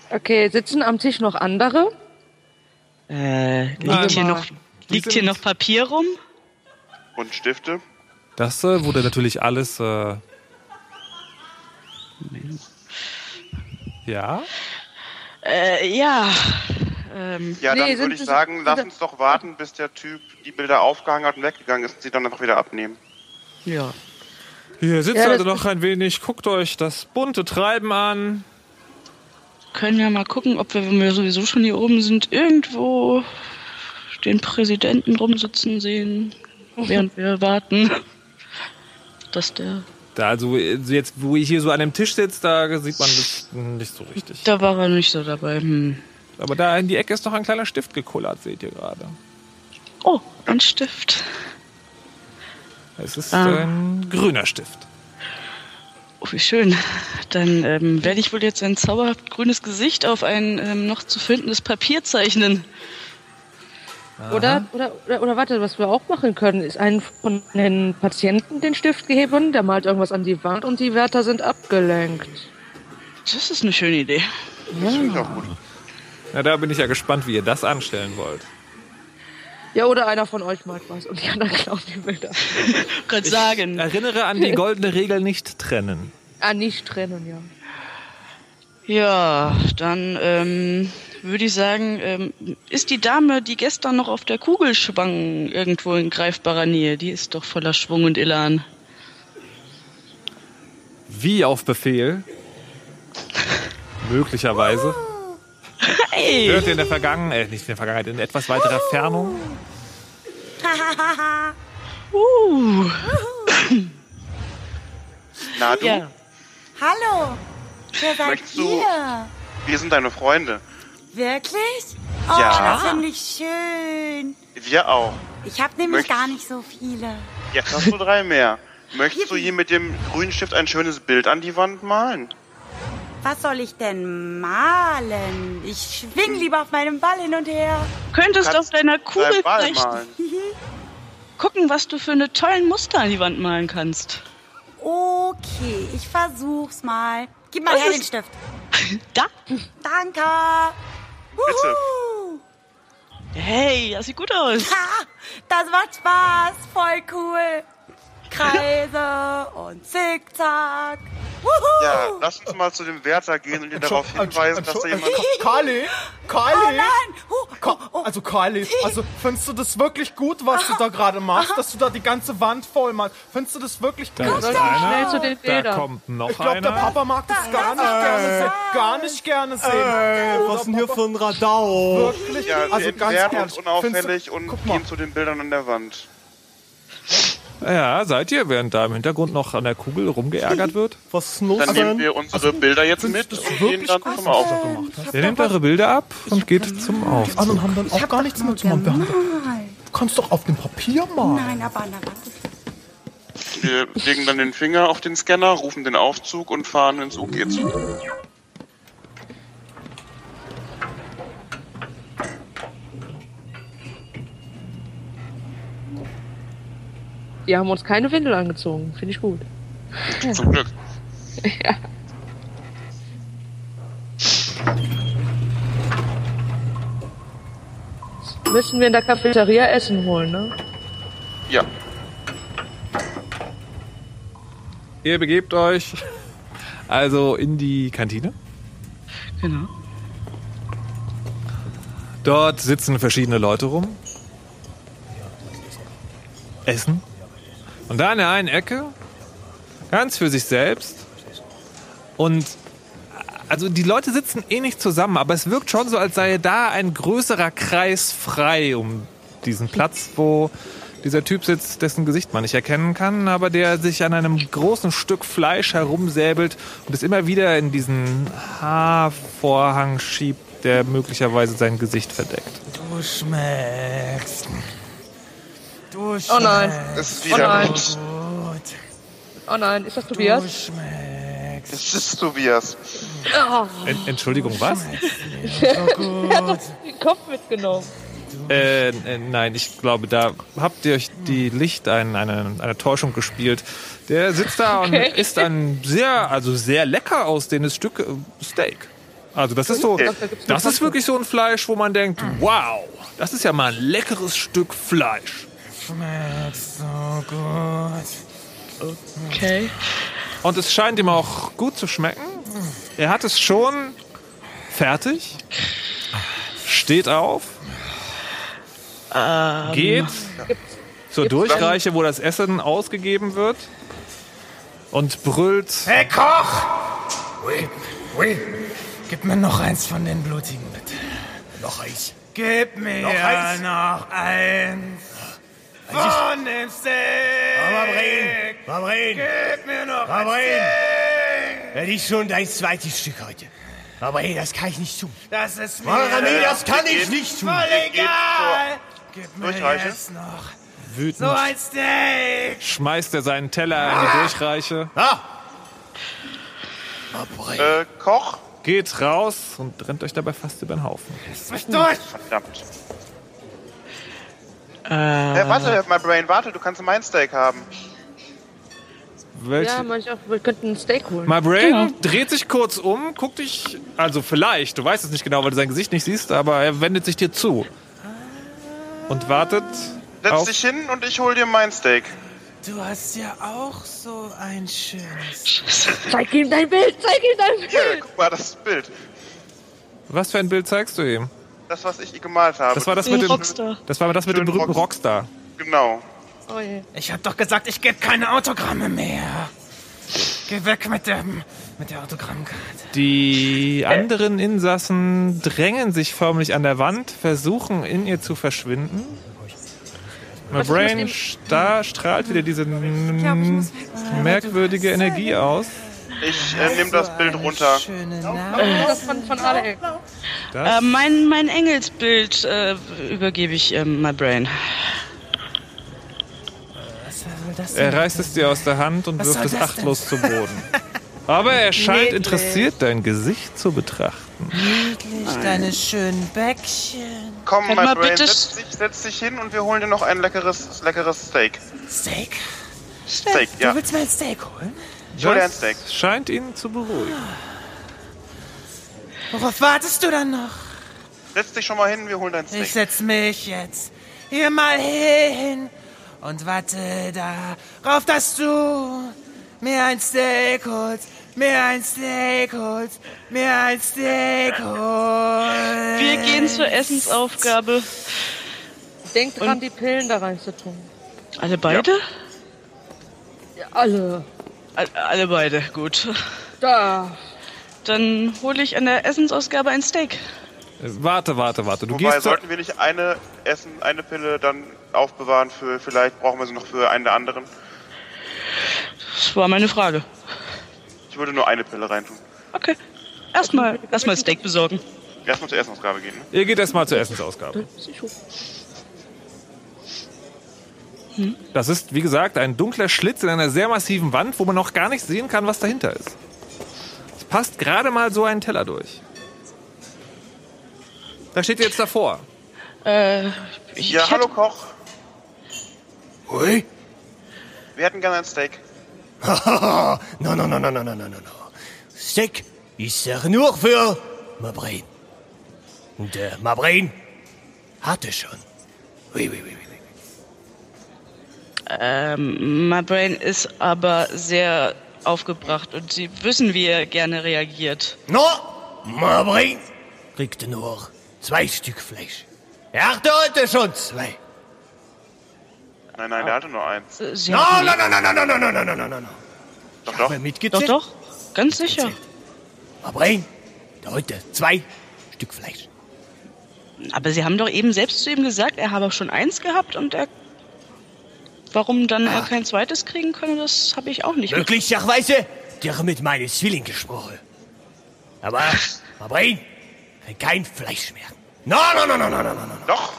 Okay, sitzen am Tisch noch andere? Äh, Nein, liegt hier noch, liegt hier noch Papier rum? Und Stifte? Das äh, wurde natürlich alles. Äh, ja. Äh, ja. Ähm, Ja, Nee, dann würde ich sagen, lass uns doch warten, bis der Typ die Bilder aufgehangen hat und weggegangen ist und sie dann einfach wieder abnehmen. ja. Hier sitzt Ja, also noch ein wenig. Guckt euch das bunte Treiben an. Können ja mal gucken, ob wir, wenn wir sowieso schon hier oben sind, irgendwo den Präsidenten rumsitzen sehen, während wir warten. Dass der. Da also jetzt, wo ich hier so an dem Tisch sitze, da sieht man das nicht so richtig. Da war er nicht so dabei. Hm. Aber da in die Ecke ist noch ein kleiner Stift gekullert, seht ihr gerade. Oh, ein Stift. Es ist Ah. ein grüner Stift. Oh, wie schön. Dann ähm, werde ich wohl jetzt ein zauberhaft grünes Gesicht auf ein ähm, noch zu findendes Papier zeichnen. Oder, oder, oder, oder warte, was wir auch machen können, ist einen von den Patienten den Stift geben, der malt irgendwas an die Wand und die Wärter sind abgelenkt. Das ist eine schöne Idee. Das finde ich auch gut. Na, da bin ich ja gespannt, wie ihr das anstellen wollt. Ja, oder einer von euch malt was und die anderen [LAUGHS] klauen die Bilder. Gott sagen. Erinnere an die goldene Regel nicht trennen. Ah, nicht trennen, ja. Ja, dann ähm, würde ich sagen, ähm, ist die Dame, die gestern noch auf der Kugel schwang, irgendwo in greifbarer Nähe? Die ist doch voller Schwung und Elan. Wie auf Befehl. [LAUGHS] Möglicherweise. Hey! Hört ihr in der Vergangenheit, äh, nicht in der Vergangenheit, in etwas weiterer Fernung. Uh. Na du, Ja. Hallo, wer seid Möchtest ihr? wir sind deine Freunde. Wirklich? Oh, Ja. das finde ich schön. Wir auch. Ich habe nämlich Möchtest- gar nicht so viele. Jetzt hast du drei mehr. Möchtest du hier mit dem grünen Stift ein schönes Bild an die Wand malen? Was soll ich denn malen? Ich schwing lieber auf meinem Ball hin und her. Könntest kannst auf deiner Kugel vielleicht [LAUGHS] gucken, was du für eine tollen Muster an die Wand malen kannst. Okay, ich versuch's mal. Gib mal Das her ist- den Stift. [LAUGHS] Da? Danke. Bitte. Hey, das sieht gut aus. Ha, das macht Spaß. Voll cool. Kreise und Zickzack. Wuhu. Ja, lass uns mal zu dem Wärter gehen und ihn darauf hinweisen, dass da jemand... Carly, Carly. Oh nein. Ka also Carly, also findest du das wirklich gut, was du da gerade machst, dass du da die ganze Wand voll machst? Findest du das wirklich Da gut? ist einer. Schnell zu den Da Bildern. kommt noch Ich glaube, der einer. Papa mag das gar nicht gerne sehen. Gar nicht gerne sehen. Ey, was ist denn hier für ein Radau? Wirklich? Ja, wir also ganz ehrlich. uns unauffällig und Guck mal. gehen zu den Bildern an der Wand. Ja, seid ihr, während da im Hintergrund noch an der Kugel rumgeärgert wird? Was ist denn los, Dann nehmen wir unsere Bilder jetzt mit und gehen wirklich dann zum Aufzug. gemacht hast? Ihr nehmt eure Bilder ab und geht zum Die Aufzug. anderen haben dann auch gar nichts mehr zu machen. Du kannst doch auf dem Papier malen. Nein, aber an der Wand. Wir legen dann den Finger auf den Scanner, rufen den Aufzug und fahren ins UG zu. Die haben uns keine Windel angezogen. Finde ich gut. Zum Glück. [LAUGHS] ja. Müssen wir in der Cafeteria Essen holen, ne? Ja. Ihr begebt euch also in die Kantine. Genau. Dort sitzen verschiedene Leute rum. Essen. Und da in der einen Ecke, ganz für sich selbst. Und also die Leute sitzen eh nicht zusammen, aber es wirkt schon so, als sei da ein größerer Kreis frei um diesen Platz, wo dieser Typ sitzt, dessen Gesicht man nicht erkennen kann, aber der sich an einem großen Stück Fleisch herumsäbelt und es immer wieder in diesen Haarvorhang schiebt, der möglicherweise sein Gesicht verdeckt. Du schmeckst. Du. Oh nein. Es ist Oh wieder nein. gut. Oh nein, ist das Tobias? Du schmeckst. Es ist Tobias. Oh, En Entschuldigung, was? der [LAUGHS] hat doch den Kopf mitgenommen. Äh, äh, nein, ich glaube, da habt ihr euch die Licht ein, eine, eine Täuschung gespielt. Der sitzt da Okay. und isst ein sehr, also sehr lecker aussehendes Stück äh, Steak. Also das ist so, Okay. Das ist wirklich so ein Fleisch, wo man denkt, wow, das ist ja mal ein leckeres Stück Fleisch. Schmeckt so gut. Okay. Und es scheint ihm auch gut zu schmecken. Er hat es schon fertig, steht auf, geht zur Durchreiche, wo das Essen ausgegeben wird und brüllt. Hey, Koch! Wait, wait. Gib mir noch eins von den blutigen, bitte. Noch eins. Gib mir Noch eins? noch eins. Von dem Steak. Verbrennen! Verbrennen! Gib mir noch! Steak. Das ist schon dein zweites Stück heute. Aber hey, das kann ich nicht tun. Das ist mir Mara, nee, das kann ich nicht tun. voll egal. Gib mir Durchreiche. jetzt noch Wütend so ein Steak. schmeißt er seinen Teller in die Durchreiche, Ah! Äh, Koch? geht raus und rennt euch dabei fast über den Haufen. Lass mich durch. Verdammt. Äh, Äh, warte, my brain, warte, du kannst mein Steak haben. Welche? Ja, manch auch, wir könnten ein Steak holen. My Brain Genau. dreht sich kurz um, guckt dich, also vielleicht, du weißt es nicht genau, weil du sein Gesicht nicht siehst, aber er wendet sich dir zu. Und wartet Setz auf... dich hin und ich hol dir mein Steak. Du hast ja auch so ein schönes. Zeig ihm dein Bild, zeig ihm dein Hier, Bild. guck mal, das Bild. Was für ein Bild zeigst du ihm? Das, was ich gemalt habe. Das war das mit dem... Rockstar. Das war das mit dem berühmten Rock- Rockstar. Genau. Oh. Ich hab doch gesagt, ich gebe keine Autogramme mehr. Geh weg mit dem, mit der Autogrammkarte. Die anderen Insassen drängen sich förmlich an der Wand, versuchen in ihr zu verschwinden. My Brain sta strahlt wieder diese merkwürdige Energie aus. Ich äh, nehme das Bild runter. Schöne Das von, von Alex. Das, Äh, mein, mein Engelsbild äh, übergebe ich ähm, my brain. Er reißt es dir aus der Hand und Was wirft es achtlos zu Boden. Aber er [LAUGHS] scheint Niedlich. interessiert, dein Gesicht zu betrachten. Niedlich, deine schönen Bäckchen. Komm, Halt my mal brain, bitte- setz dich, setz dich hin und wir holen dir noch ein leckeres, leckeres Steak. Steak? Steak, ja. Du willst mir ein Steak holen? Ich hol dir ein Das Steak. scheint ihn zu beruhigen. [SIGHS] Worauf wartest du dann noch? Setz dich schon mal hin, wir holen dein Steak. Ich setz mich jetzt hier mal hin und warte darauf, dass du mir ein Steak holst, mir ein Steak holst, mir ein Steak holst. Wir gehen zur Essensaufgabe. Denkt dran, die Pillen da reinzutun. Alle beide? Ja, alle. All- Alle beide, gut. Da. Dann hole ich an der Essensausgabe ein Steak. Äh, Warte, warte, warte. Du Wobei, gehst. sollten wir nicht eine Essen, eine Pille dann aufbewahren für, vielleicht brauchen wir sie noch für einen der anderen. Das war meine Frage. Ich würde nur eine Pille reintun. Okay. Erstmal, erstmal Steak besorgen. Erstmal zur Essensausgabe gehen, ne? Ihr geht erstmal zur Essensausgabe. Das ist, wie gesagt, ein dunkler Schlitz in einer sehr massiven Wand, wo man noch gar nicht sehen kann, was dahinter ist. Es passt gerade mal so ein Teller durch. Da steht ihr jetzt davor. Äh, ich, Ja, ich hallo hätte- Koch. Ui. Wir hätten gerne ein Steak. [LAUGHS] no, no, no, no, no, no, no, no, no. Steak ist ja nur für Mabrin. Und der Mabrin hatte schon. Ui, ui, ui. Ähm, my brain ist aber sehr aufgebracht und Sie wissen, wie er gerne reagiert. No, Mabrin kriegte nur zwei Stück Fleisch. Er hatte heute schon zwei. Nein, nein, der hatte nur eins. Sie No, hatten- no, no, no, no, no, no, no, no, no, no, no. Doch, doch. habe mitgezählt. Doch, doch, ganz sicher. Mabrin, der heute zwei Stück Fleisch. Aber Sie haben doch eben selbst zu ihm gesagt, er habe schon eins gehabt und er. Warum dann er kein zweites kriegen könne, das habe ich auch nicht. Möglicherweise der mit meinen Zwillingen gesprochen. Aber Mabrin, kein Fleisch mehr. No, no, no, no, no, no, no, no. Doch.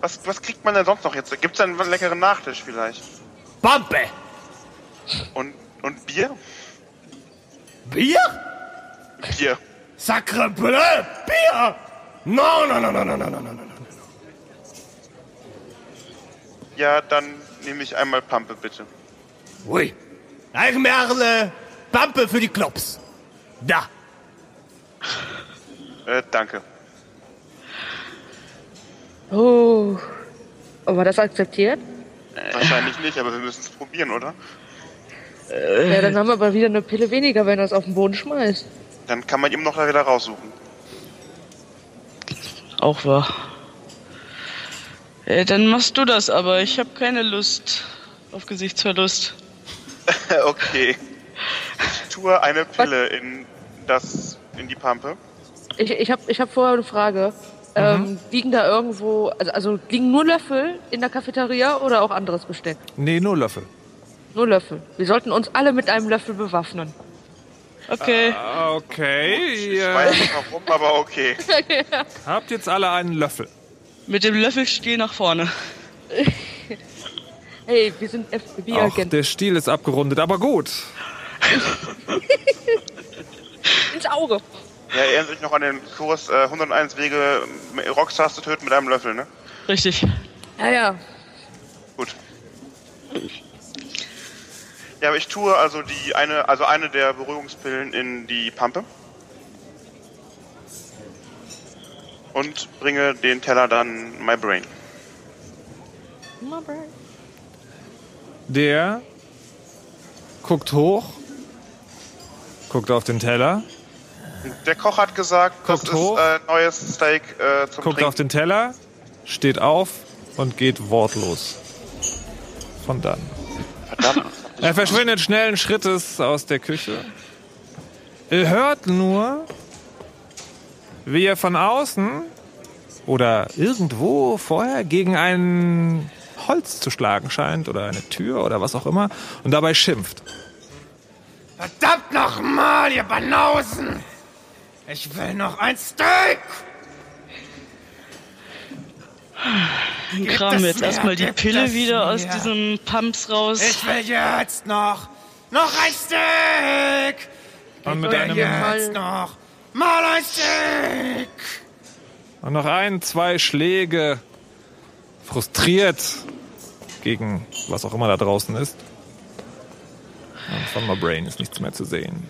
Was, was kriegt man denn sonst noch jetzt? Gibt's einen leckeren Nachtisch vielleicht? Pampe. Und, und Bier? Bier? Bier. Sacre bleu, Bier! No, no, no, no, no, no, no, no, no. Ja, dann nehme ich einmal Pampe, bitte. Ui. Ein Merle, Pampe für die Klops. Da. Äh, danke. Oh. Aber das akzeptiert? Wahrscheinlich nicht, aber wir müssen es probieren, oder? Ja, dann haben wir aber wieder eine Pille weniger, wenn er es auf den Boden schmeißt. Dann kann man ihm noch da wieder raussuchen. Auch wahr. Äh, dann machst du das, aber ich habe keine Lust auf Gesichtsverlust. [LAUGHS] okay. Ich tue eine Pille in das, in die Pampe. Ich, ich habe ich hab vorher eine Frage. Ähm, liegen da irgendwo, also, also liegen nur Löffel in der Cafeteria oder auch anderes Besteck? Nee, nur Löffel. Nur Löffel. Wir sollten uns alle mit einem Löffel bewaffnen. Okay. Okay. Ich Ihr weiß nicht warum, aber okay. [LAUGHS] habt jetzt alle einen Löffel. Mit dem Löffelstiel nach vorne. [LAUGHS] hey, wir sind Auch FBI-Agenten. der Stiel ist abgerundet, aber gut. [LAUGHS] Ins Auge. Ja, erinnert sich noch an den Kurs äh, 101 Wege, Rockstars zu töten mit einem Löffel, ne? Richtig. Ja, ja. Gut. Ja, aber ich tue also die eine, also eine der Beruhigungspillen in die Pampe. Und bringe den Teller dann my brain. Der guckt hoch, guckt auf den Teller, Der Koch hat gesagt, Guckt das hoch. ist äh, neues Steak äh, zum guckt Trinken. auf den Teller, steht auf und geht wortlos. Von dann. Verdammt. Er verschwindet schnellen Schrittes aus der Küche. Ihr hört nur, wie er von außen oder irgendwo vorher gegen ein Holz zu schlagen scheint oder eine Tür oder was auch immer und dabei schimpft. Verdammt nochmal, ihr Banausen! Ich will noch ein Steak! Dann wir jetzt erstmal die Pille wieder aus diesem Pumps raus. Ich will jetzt noch, noch ein Steak! Und mit einem jetzt noch mal ein Steak! und noch ein, zwei Schläge frustriert gegen was auch immer da draußen ist. Und von My Brain ist nichts mehr zu sehen.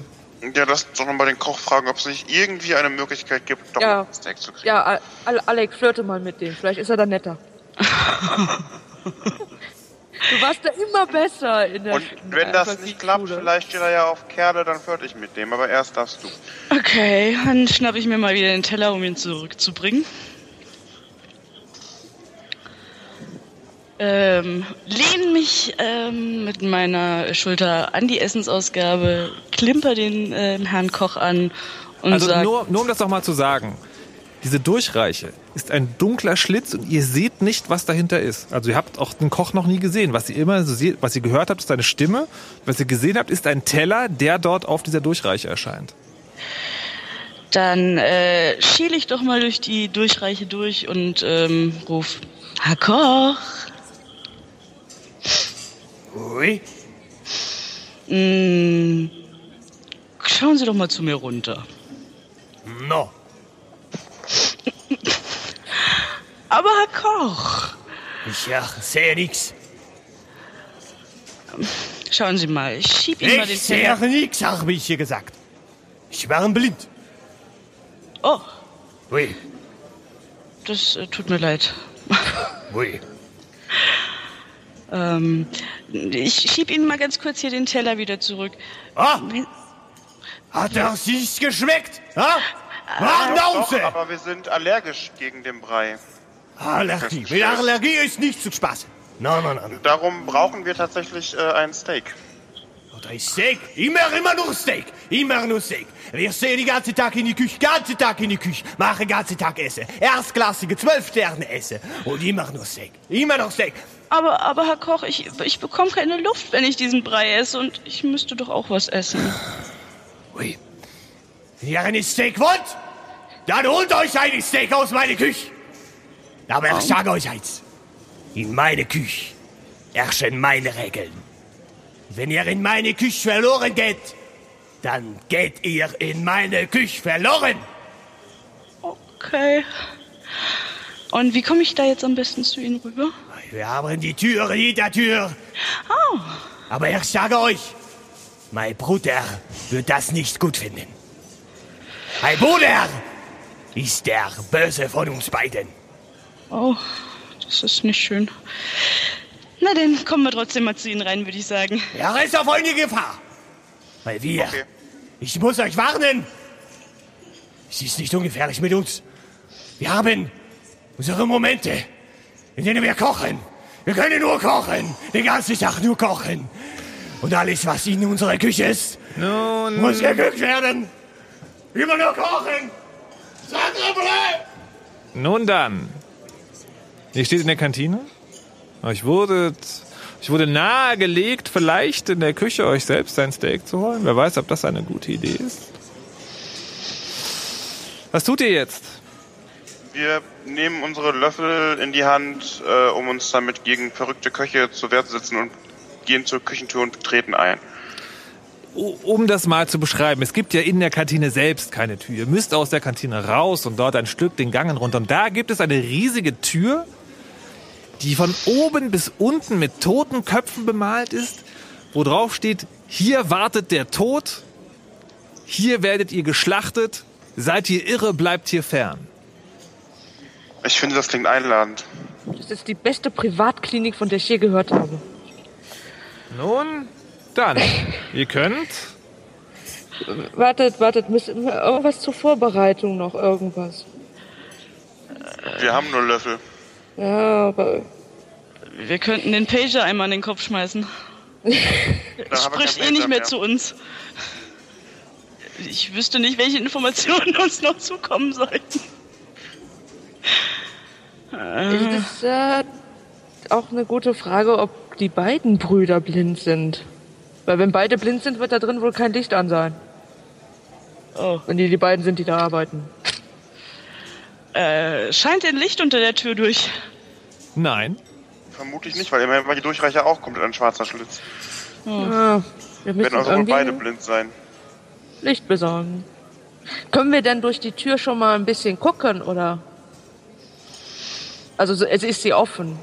Ja, lass uns doch nochmal den Koch fragen, ob es nicht irgendwie eine Möglichkeit gibt, doch Ja. ein Steak zu kriegen. Ja, Al Alex, flirte mal mit dem. Vielleicht ist er dann netter. [LAUGHS] du warst da immer besser in der Und wenn das nicht klappt, vielleicht steht er ja auf Kerle, dann flirte ich mit dem. Aber erst darfst du. Okay, dann schnappe ich mir mal wieder den Teller, um ihn zurückzubringen. Ähm, lehne mich ähm, mit meiner Schulter an die Essensausgabe, klimper den ähm, Herrn Koch an und also sag, nur, nur um das nochmal zu sagen. Diese Durchreiche ist ein dunkler Schlitz und ihr seht nicht, was dahinter ist. Also ihr habt auch den Koch noch nie gesehen. Was ihr immer so seht, was ihr gehört habt, ist eine Stimme. Was ihr gesehen habt, ist ein Teller, der dort auf dieser Durchreiche erscheint. dann äh, schiele ich doch mal durch die Durchreiche durch und ähm, ruf, Herr Koch. Ui. Mm, schauen Sie doch mal zu mir runter. No. Aber Herr Koch, Ich ja, sehe nix. schauen Sie mal, ich schieb Ihnen mal den Ich sehe Teller. nix, habe ich hier gesagt. Ich war blind. Oh, Ui, das äh, tut mir leid. [LAUGHS] ui. Ähm, ich schieb Ihnen mal ganz kurz hier den Teller wieder zurück. Ah, Wenn- hat das nicht geschmeckt? Ha? Warnause! doch, aber wir sind allergisch gegen den Brei. Allergie. Mit Allergie ist nicht zu spaßen. Nein, nein, nein. Darum brauchen wir tatsächlich äh, ein Steak. Oder ist Steak? Immer, immer nur Steak. Immer nur Steak. Wir stehen den ganzen Tag in die Küche, ganzen Tag in die Küche, machen den ganzen Tag Essen. Erstklassige, zwölf Sterne Essen. Und immer nur Steak. Immer noch Steak. Aber, aber Herr Koch, ich, ich bekomme keine Luft, wenn ich diesen Brei esse und ich müsste doch auch was essen. Ui. Wenn ihr ein Steak wollt, dann holt euch ein Steak aus meiner Küche. Aber ich sage euch eins. In meiner Küche herrschen meine Regeln. Wenn ihr in meine Küche verloren geht, dann geht ihr in meine Küche verloren. Okay. Und wie komme ich da jetzt am besten zu Ihnen rüber? Wir haben die Tür hinter Tür. Aber ich sage euch, mein Bruder wird das nicht gut finden. Mein Bruder ist der Böse von uns beiden. Oh, das ist nicht schön. Na dann kommen wir trotzdem mal zu Ihnen rein, würde ich sagen. Er ist auf eine Gefahr. Weil wir, ich muss euch warnen, es ist nicht ungefährlich mit uns. Wir haben unsere Momente, in denen wir kochen. Wir können nur kochen, den ganzen Tag nur kochen. Und alles, was in unserer Küche ist, Nun, muss geguckt werden. Immer nur kochen. Sacre bleu! nun dann. Ihr steht in der Kantine. Euch wurde, euch wurde nahegelegt, vielleicht in der Küche euch selbst ein Steak zu holen. Wer weiß, ob das eine gute Idee ist. Was tut ihr jetzt? Wir nehmen unsere Löffel in die Hand, äh, um uns damit gegen verrückte Köche zur Wehr zu setzen und gehen zur Küchentür und treten ein. Um das mal zu beschreiben, es gibt ja in der Kantine selbst keine Tür. Ihr müsst aus der Kantine raus und dort ein Stück den Gang runter. Und da gibt es eine riesige Tür, die von oben bis unten mit toten Köpfen bemalt ist, wo drauf steht, hier wartet der Tod, hier werdet ihr geschlachtet, seid ihr irre, bleibt hier fern. Ich finde, das klingt einladend. Das ist die beste Privatklinik, von der ich je gehört habe. Nun, dann, [LAUGHS] ihr könnt. Wartet, wartet, müssen wir irgendwas zur Vorbereitung noch, irgendwas. Wir haben nur Löffel. Ja, aber Wir könnten den Pager einmal in den Kopf schmeißen. [LAUGHS] Spricht eh nicht mehr mehr. zu uns. Ich wüsste nicht, welche Informationen uns noch zukommen sollten. das ist äh, auch eine gute Frage, ob die beiden Brüder blind sind. Weil wenn beide blind sind, wird da drin wohl kein Licht an sein. Oh. Wenn die die beiden sind, die da arbeiten. Äh, scheint ein Licht unter der Tür durch. Nein. Vermutlich nicht, weil immerhin war die Durchreiche auch komplett ein schwarzer Schlitz. Ja, wir Werden müssen also wohl beide blind sein. Licht besorgen. Können wir denn durch die Tür schon mal ein bisschen gucken, oder? Also so- es ist sie offen.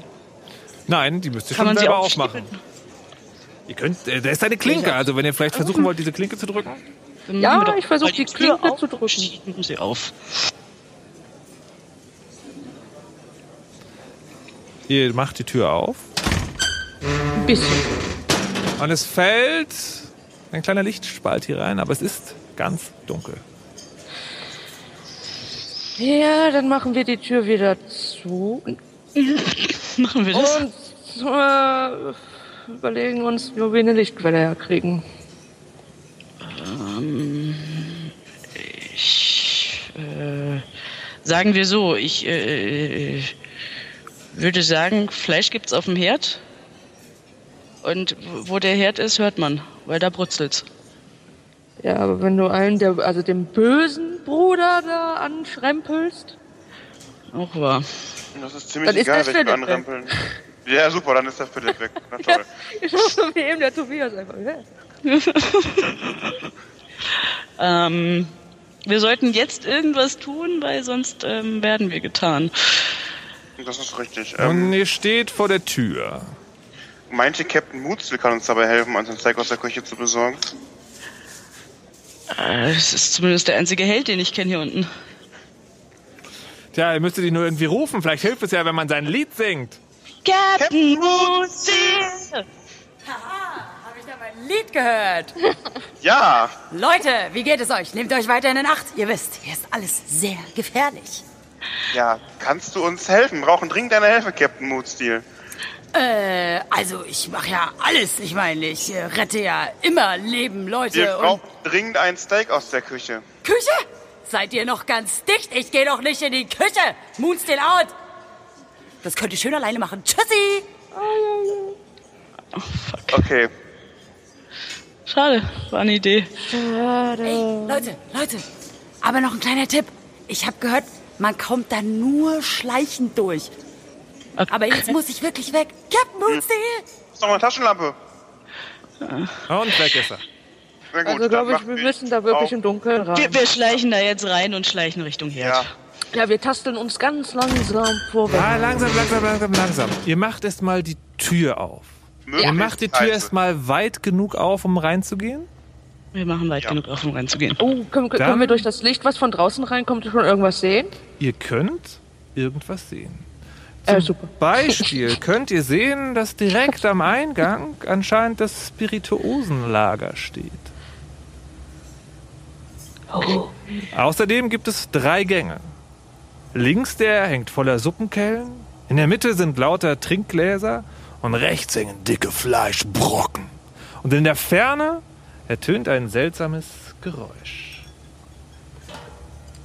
Nein, die müsst ihr Kann schon man selber auch aufmachen. Ihr könnt, äh, da ist eine Klinke, also wenn ihr vielleicht versuchen wollt, diese Klinke zu drücken. Ja, ich versuch mal die Tür Klinke auf zu drücken. schieben sie auf. Ihr macht die Tür auf Ein bisschen. und es fällt ein kleiner Lichtspalt hier rein, aber es ist ganz dunkel. Ja, dann machen wir die Tür wieder zu. [LAUGHS] machen wir das? Und äh, überlegen uns, wie wir eine Lichtquelle herkriegen. Ähm, ich, äh, sagen wir so, ich äh, würde sagen, Fleisch gibt's auf dem Herd. Und wo der Herd ist, hört man, weil da brutzelt's. Ja, aber wenn du einen, der, also den bösen Bruder da anschrempelst, Auch wahr. Das ist ziemlich Dann ist egal, der welchen anrempeln. Ja, super, dann ist der Philipp weg. Na [LAUGHS] toll. ich muss so wie eben der Tobias einfach weg. [LAUGHS] Ähm, wir sollten jetzt irgendwas tun, weil sonst ähm, werden wir getan. Das ist richtig. Ähm, Und ihr steht vor der Tür. meinte Captain Mutzel kann uns dabei helfen, uns einen Steak aus der Küche zu besorgen? Äh, Es ist zumindest der einzige Held, den ich kenne hier unten. Tja, ihr müsstet ihn nur irgendwie rufen. Vielleicht hilft es ja, wenn man sein Lied singt. Captain Mutzel! Habe ich da mein Lied gehört? [LAUGHS] Ja! Leute, wie geht es euch? Nehmt euch weiterhin in Acht. Ihr wisst, hier ist alles sehr gefährlich. Ja, kannst du uns helfen? Brauchen dringend deine Hilfe, Captain Moodsteel. Äh, also ich mache ja alles. Ich meine, ich äh, rette ja immer Leben, Leute. Wir und brauchen dringend ein Steak aus der Küche. Küche? Seid ihr noch ganz dicht? Ich gehe doch nicht in die Küche. Moonstill out. Das könnt ihr schön alleine machen. Tschüssi. Okay. Schade, war eine Idee. Ey, Leute, Leute. Aber noch ein kleiner Tipp. Ich habe gehört, man kommt da nur schleichend durch. Aber jetzt muss ich wirklich weg. Captain Moonstill. Ist noch mal eine Taschenlampe. Und weg ist er. Gut, Also glaube ich, wir müssen da wirklich auf. im Dunkeln rein. Wir, wir schleichen da jetzt rein und schleichen Richtung Herd. Ja. Ja, wir tasteln uns ganz langsam vorwärts. Ah, langsam, langsam, langsam, langsam. Ihr macht erst mal die Tür auf. Ihr macht die Tür Scheiße. erst mal weit genug auf, um reinzugehen. Wir machen weit genug auf, um reinzugehen. Oh, können, können Dann- wir durch das Licht, was von draußen reinkommt, schon irgendwas sehen? Ihr könnt irgendwas sehen. Äh, super. Beispiel [LAUGHS] könnt ihr sehen, dass direkt am Eingang anscheinend das Spirituosenlager steht. Oh. Außerdem gibt es drei Gänge. Links der hängt voller Suppenkellen, in der Mitte sind lauter Trinkgläser und rechts hängen dicke Fleischbrocken. Und in der Ferne ertönt ein seltsames Geräusch.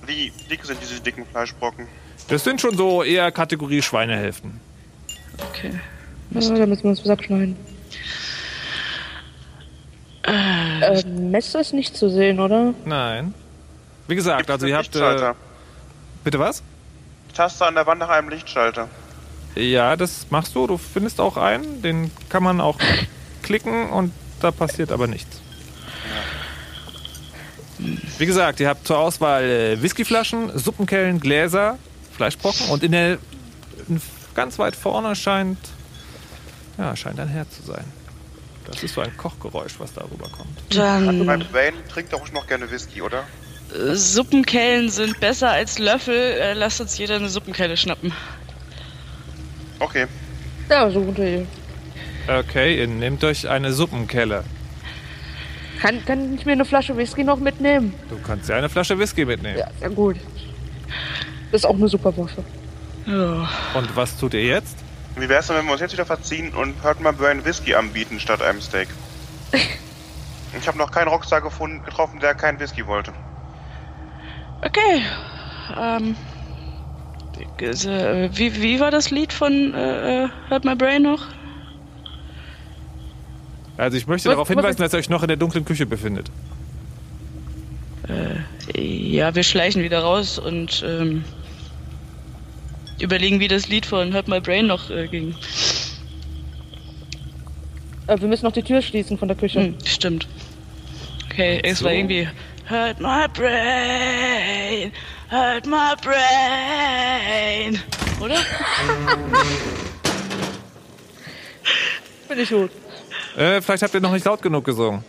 Wie dick sind diese dicken Fleischbrocken? Das sind schon so eher Kategorie Schweinehälften. Okay. Ja, da müssen wir uns was abschneiden. Äh, Messer ist nicht zu sehen, oder? Nein. Wie gesagt, also ihr habt. Äh, Lichtschalter. bitte was? Taste an der Wand nach einem Lichtschalter. Ja, das machst du. Du findest auch einen. Den kann man auch [LAUGHS] klicken und da passiert aber nichts. Wie gesagt, ihr habt zur Auswahl äh, Whiskyflaschen, Suppenkellen, Gläser, Fleischbrocken und in der in, ganz weit vorne scheint ja scheint ein Herd zu sein. Das ist so ein Kochgeräusch, was darüber kommt. Also beim Dann Wayne trinkt doch noch gerne Whisky, oder? äh, Suppenkellen sind besser als Löffel. Äh, lasst uns jeder eine Suppenkelle schnappen. Okay. Ja, so gute Idee. Okay, ihr nehmt euch eine Suppenkelle. Kann, kann ich mir eine Flasche Whisky noch mitnehmen? Du kannst ja eine Flasche Whisky mitnehmen. Ja, sehr gut. Das ist auch eine super Waffe. Ja. Und was tut ihr jetzt? Wie wär's denn, wenn wir uns jetzt wieder verziehen und hört mal Brian Whisky anbieten statt einem Steak? [LAUGHS] Ich habe noch keinen Rockstar gefunden, getroffen, der keinen Whisky wollte. Okay. Ähm. äh, Wie, wie war das Lied von äh, äh, Hurt My Brain noch? Also ich möchte Was- darauf hinweisen, dass ihr euch noch in der dunklen Küche befindet. Äh, ja, wir schleichen wieder raus und ähm, überlegen, wie das Lied von Hurt My Brain noch äh, ging. Äh, wir müssen noch die Tür schließen von der Küche. Hm, stimmt. Okay, es So. war irgendwie Hurt My Brain, Hurt My Brain. Oder? [LAUGHS] Bin ich gut. Äh, vielleicht habt ihr noch nicht laut genug gesungen.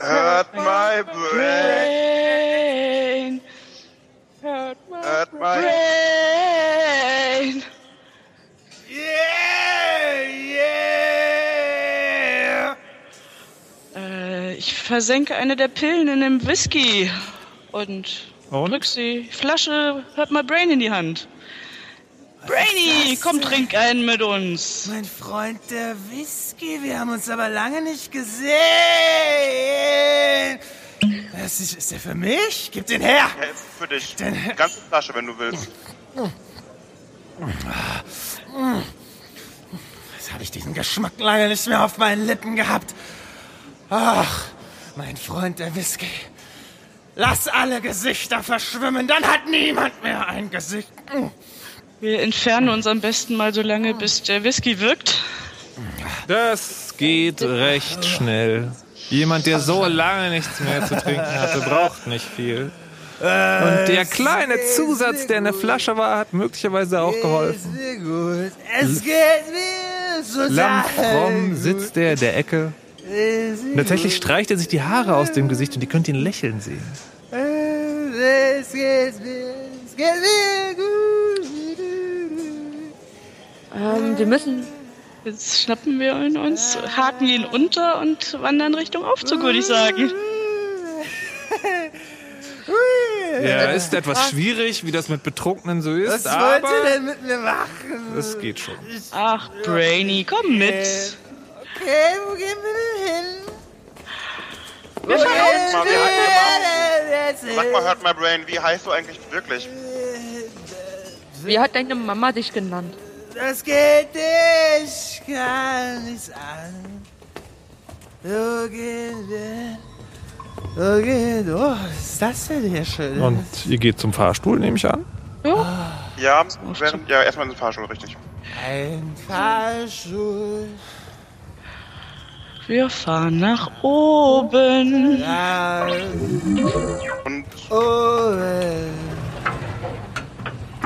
Hurt my brain. Hurt my Hurt my brain. Yeah, yeah. Äh, ich versenke eine der Pillen in dem Whisky und, drück die Flasche Hurt My Brain in die Hand. Brainy, komm, trink einen mit uns. Mein Freund der Whisky, wir haben uns aber lange nicht gesehen. Das ist, ist der für mich? Gib den her. Ja, ist für dich. Die ganze Flasche, wenn du willst. Jetzt habe ich diesen Geschmack lange nicht mehr auf meinen Lippen gehabt. Ach, mein Freund der Whisky. Lass alle Gesichter verschwimmen, dann hat niemand mehr ein Gesicht. Wir entfernen uns am besten mal so lange, bis der Whisky wirkt. Das geht recht schnell. Jemand, der so lange nichts mehr zu trinken hatte, braucht nicht viel. Und der kleine Zusatz, der in der Flasche war, hat möglicherweise auch geholfen. Es geht mir so Lammfromm sitzt er in der Ecke. Und tatsächlich streicht er sich die Haare aus dem Gesicht und ihr könnt ihn lächeln sehen. Es geht mir, es geht mir gut. Ähm, wir müssen. Jetzt schnappen wir ihn uns, haken ihn unter und wandern Richtung Aufzug, würde ich sagen. [LAUGHS] Ja, ist etwas schwierig, wie das mit Betrunkenen so ist, Was aber wollt ihr denn mit mir machen? es geht schon. Ach, Brainy, komm mit. Okay, wo gehen wir denn hin? Ja, sag mal, wie heißt heißt Sag mal, Hurt My Brain, wie heißt du eigentlich wirklich? Wie hat deine Mama dich genannt? Das geht dich gar nichts an. So gehen wir. So gehen wir. Oh, was ist das denn hier schön? Und ihr geht zum Fahrstuhl, nehme ich an. Ja, während, ja erstmal in den Fahrstuhl, richtig. Ein Fahrstuhl. Wir fahren nach oben. Und Oh,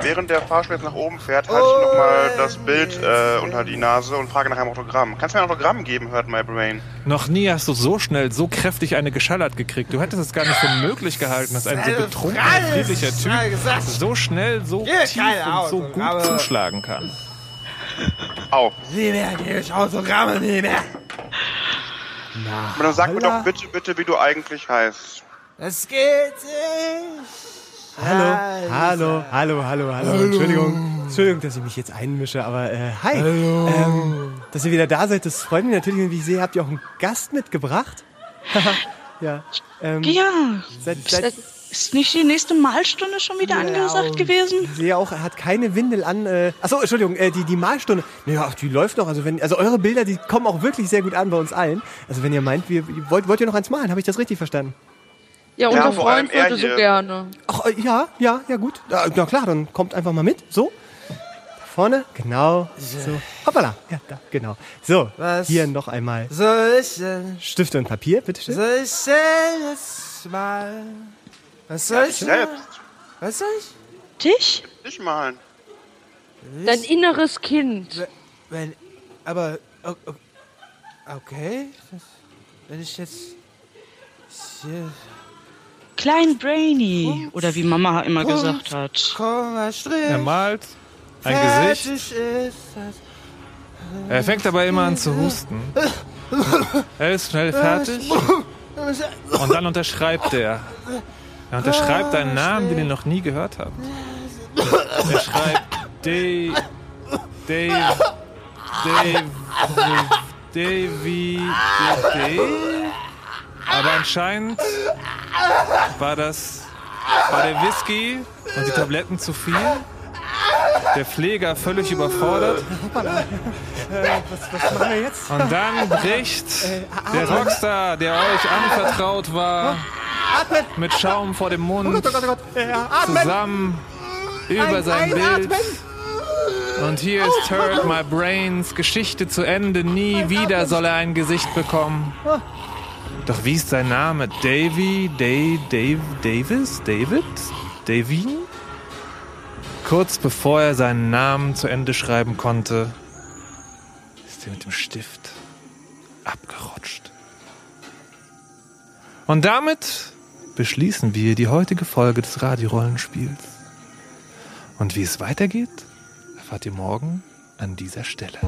während der Fahrstuhl jetzt nach oben fährt, halte ich nochmal das Bild äh, unter die Nase und frage nach einem Autogramm. Kannst du mir ein Autogramm geben, Hurt My Brain? Noch nie hast du so schnell, so kräftig eine geschallert gekriegt. Du hättest es gar nicht für möglich gehalten, dass ein so betrunkener, friedlicher. Typ so schnell, so tief und so gut zuschlagen kann. Au. Nie mehr, gebe ich Autogramme, nie mehr. Aber dann sag mir doch bitte, bitte, wie du eigentlich heißt. Es geht nicht. Hallo, hallo, hallo, hallo, hallo. Entschuldigung, Entschuldigung, dass ich mich jetzt einmische, aber äh, hi. Ähm, dass ihr wieder da seid, das freut mich natürlich. Und wie ich sehe, habt ihr auch einen Gast mitgebracht. [LAUGHS] ja. Ähm, Ja. Seit, Ist, seit, ist nicht die nächste Malstunde schon wieder angesagt gewesen? ich sehe auch, er hat keine Windel an. Äh, achso, Entschuldigung, äh, die, die Malstunde. Naja, die läuft noch. Also, wenn, also eure Bilder, die kommen auch wirklich sehr gut an bei uns allen. Also wenn ihr meint, wir, wollt, wollt ihr noch eins malen? Habe ich das richtig verstanden? Ja, Ja, unser allem Freund würde so gerne. Ach, äh, ja, ja, ja, gut. Ja, na klar, dann kommt einfach mal mit. So. Da vorne, genau. So. Hoppala. Ja, da, genau. So, Was? hier noch einmal Soll ich denn? Stifte und Papier, bitteschön. Soll ich denn jetzt mal? Was soll ich denn? Selbst. Was soll ich? Dich? Dich malen. Dein inneres Kind. Wenn, aber, okay. Wenn ich jetzt hier Klein Brainy. Oder wie Mama immer Punkt, gesagt hat. Komma, Strich, Er malt ein Gesicht. Er fängt aber immer an zu husten. Er ist schnell fertig und dann unterschreibt er. Er unterschreibt einen Namen, den ihr noch nie gehört habt. Er schreibt Dave, Dave, Dave, Davy, Dave. Aber anscheinend war das, war der Whisky und die Tabletten zu viel. Der Pfleger völlig überfordert. Was, machen wir jetzt? Und dann bricht der Rockstar, der euch anvertraut war, mit Schaum vor dem Mund zusammen über Ein- sein Bild. Und hier ist Hurt My Brains Geschichte zu Ende. Nie wieder soll er ein Gesicht bekommen. Doch wie ist sein Name? Davy? Day, Dave, Davis? David? Davin? Kurz bevor er seinen Namen zu Ende schreiben konnte, ist er mit dem Stift abgerutscht. Und damit beschließen wir die heutige Folge des Radiorollenspiels. Und wie es weitergeht, erfahrt ihr morgen an dieser Stelle.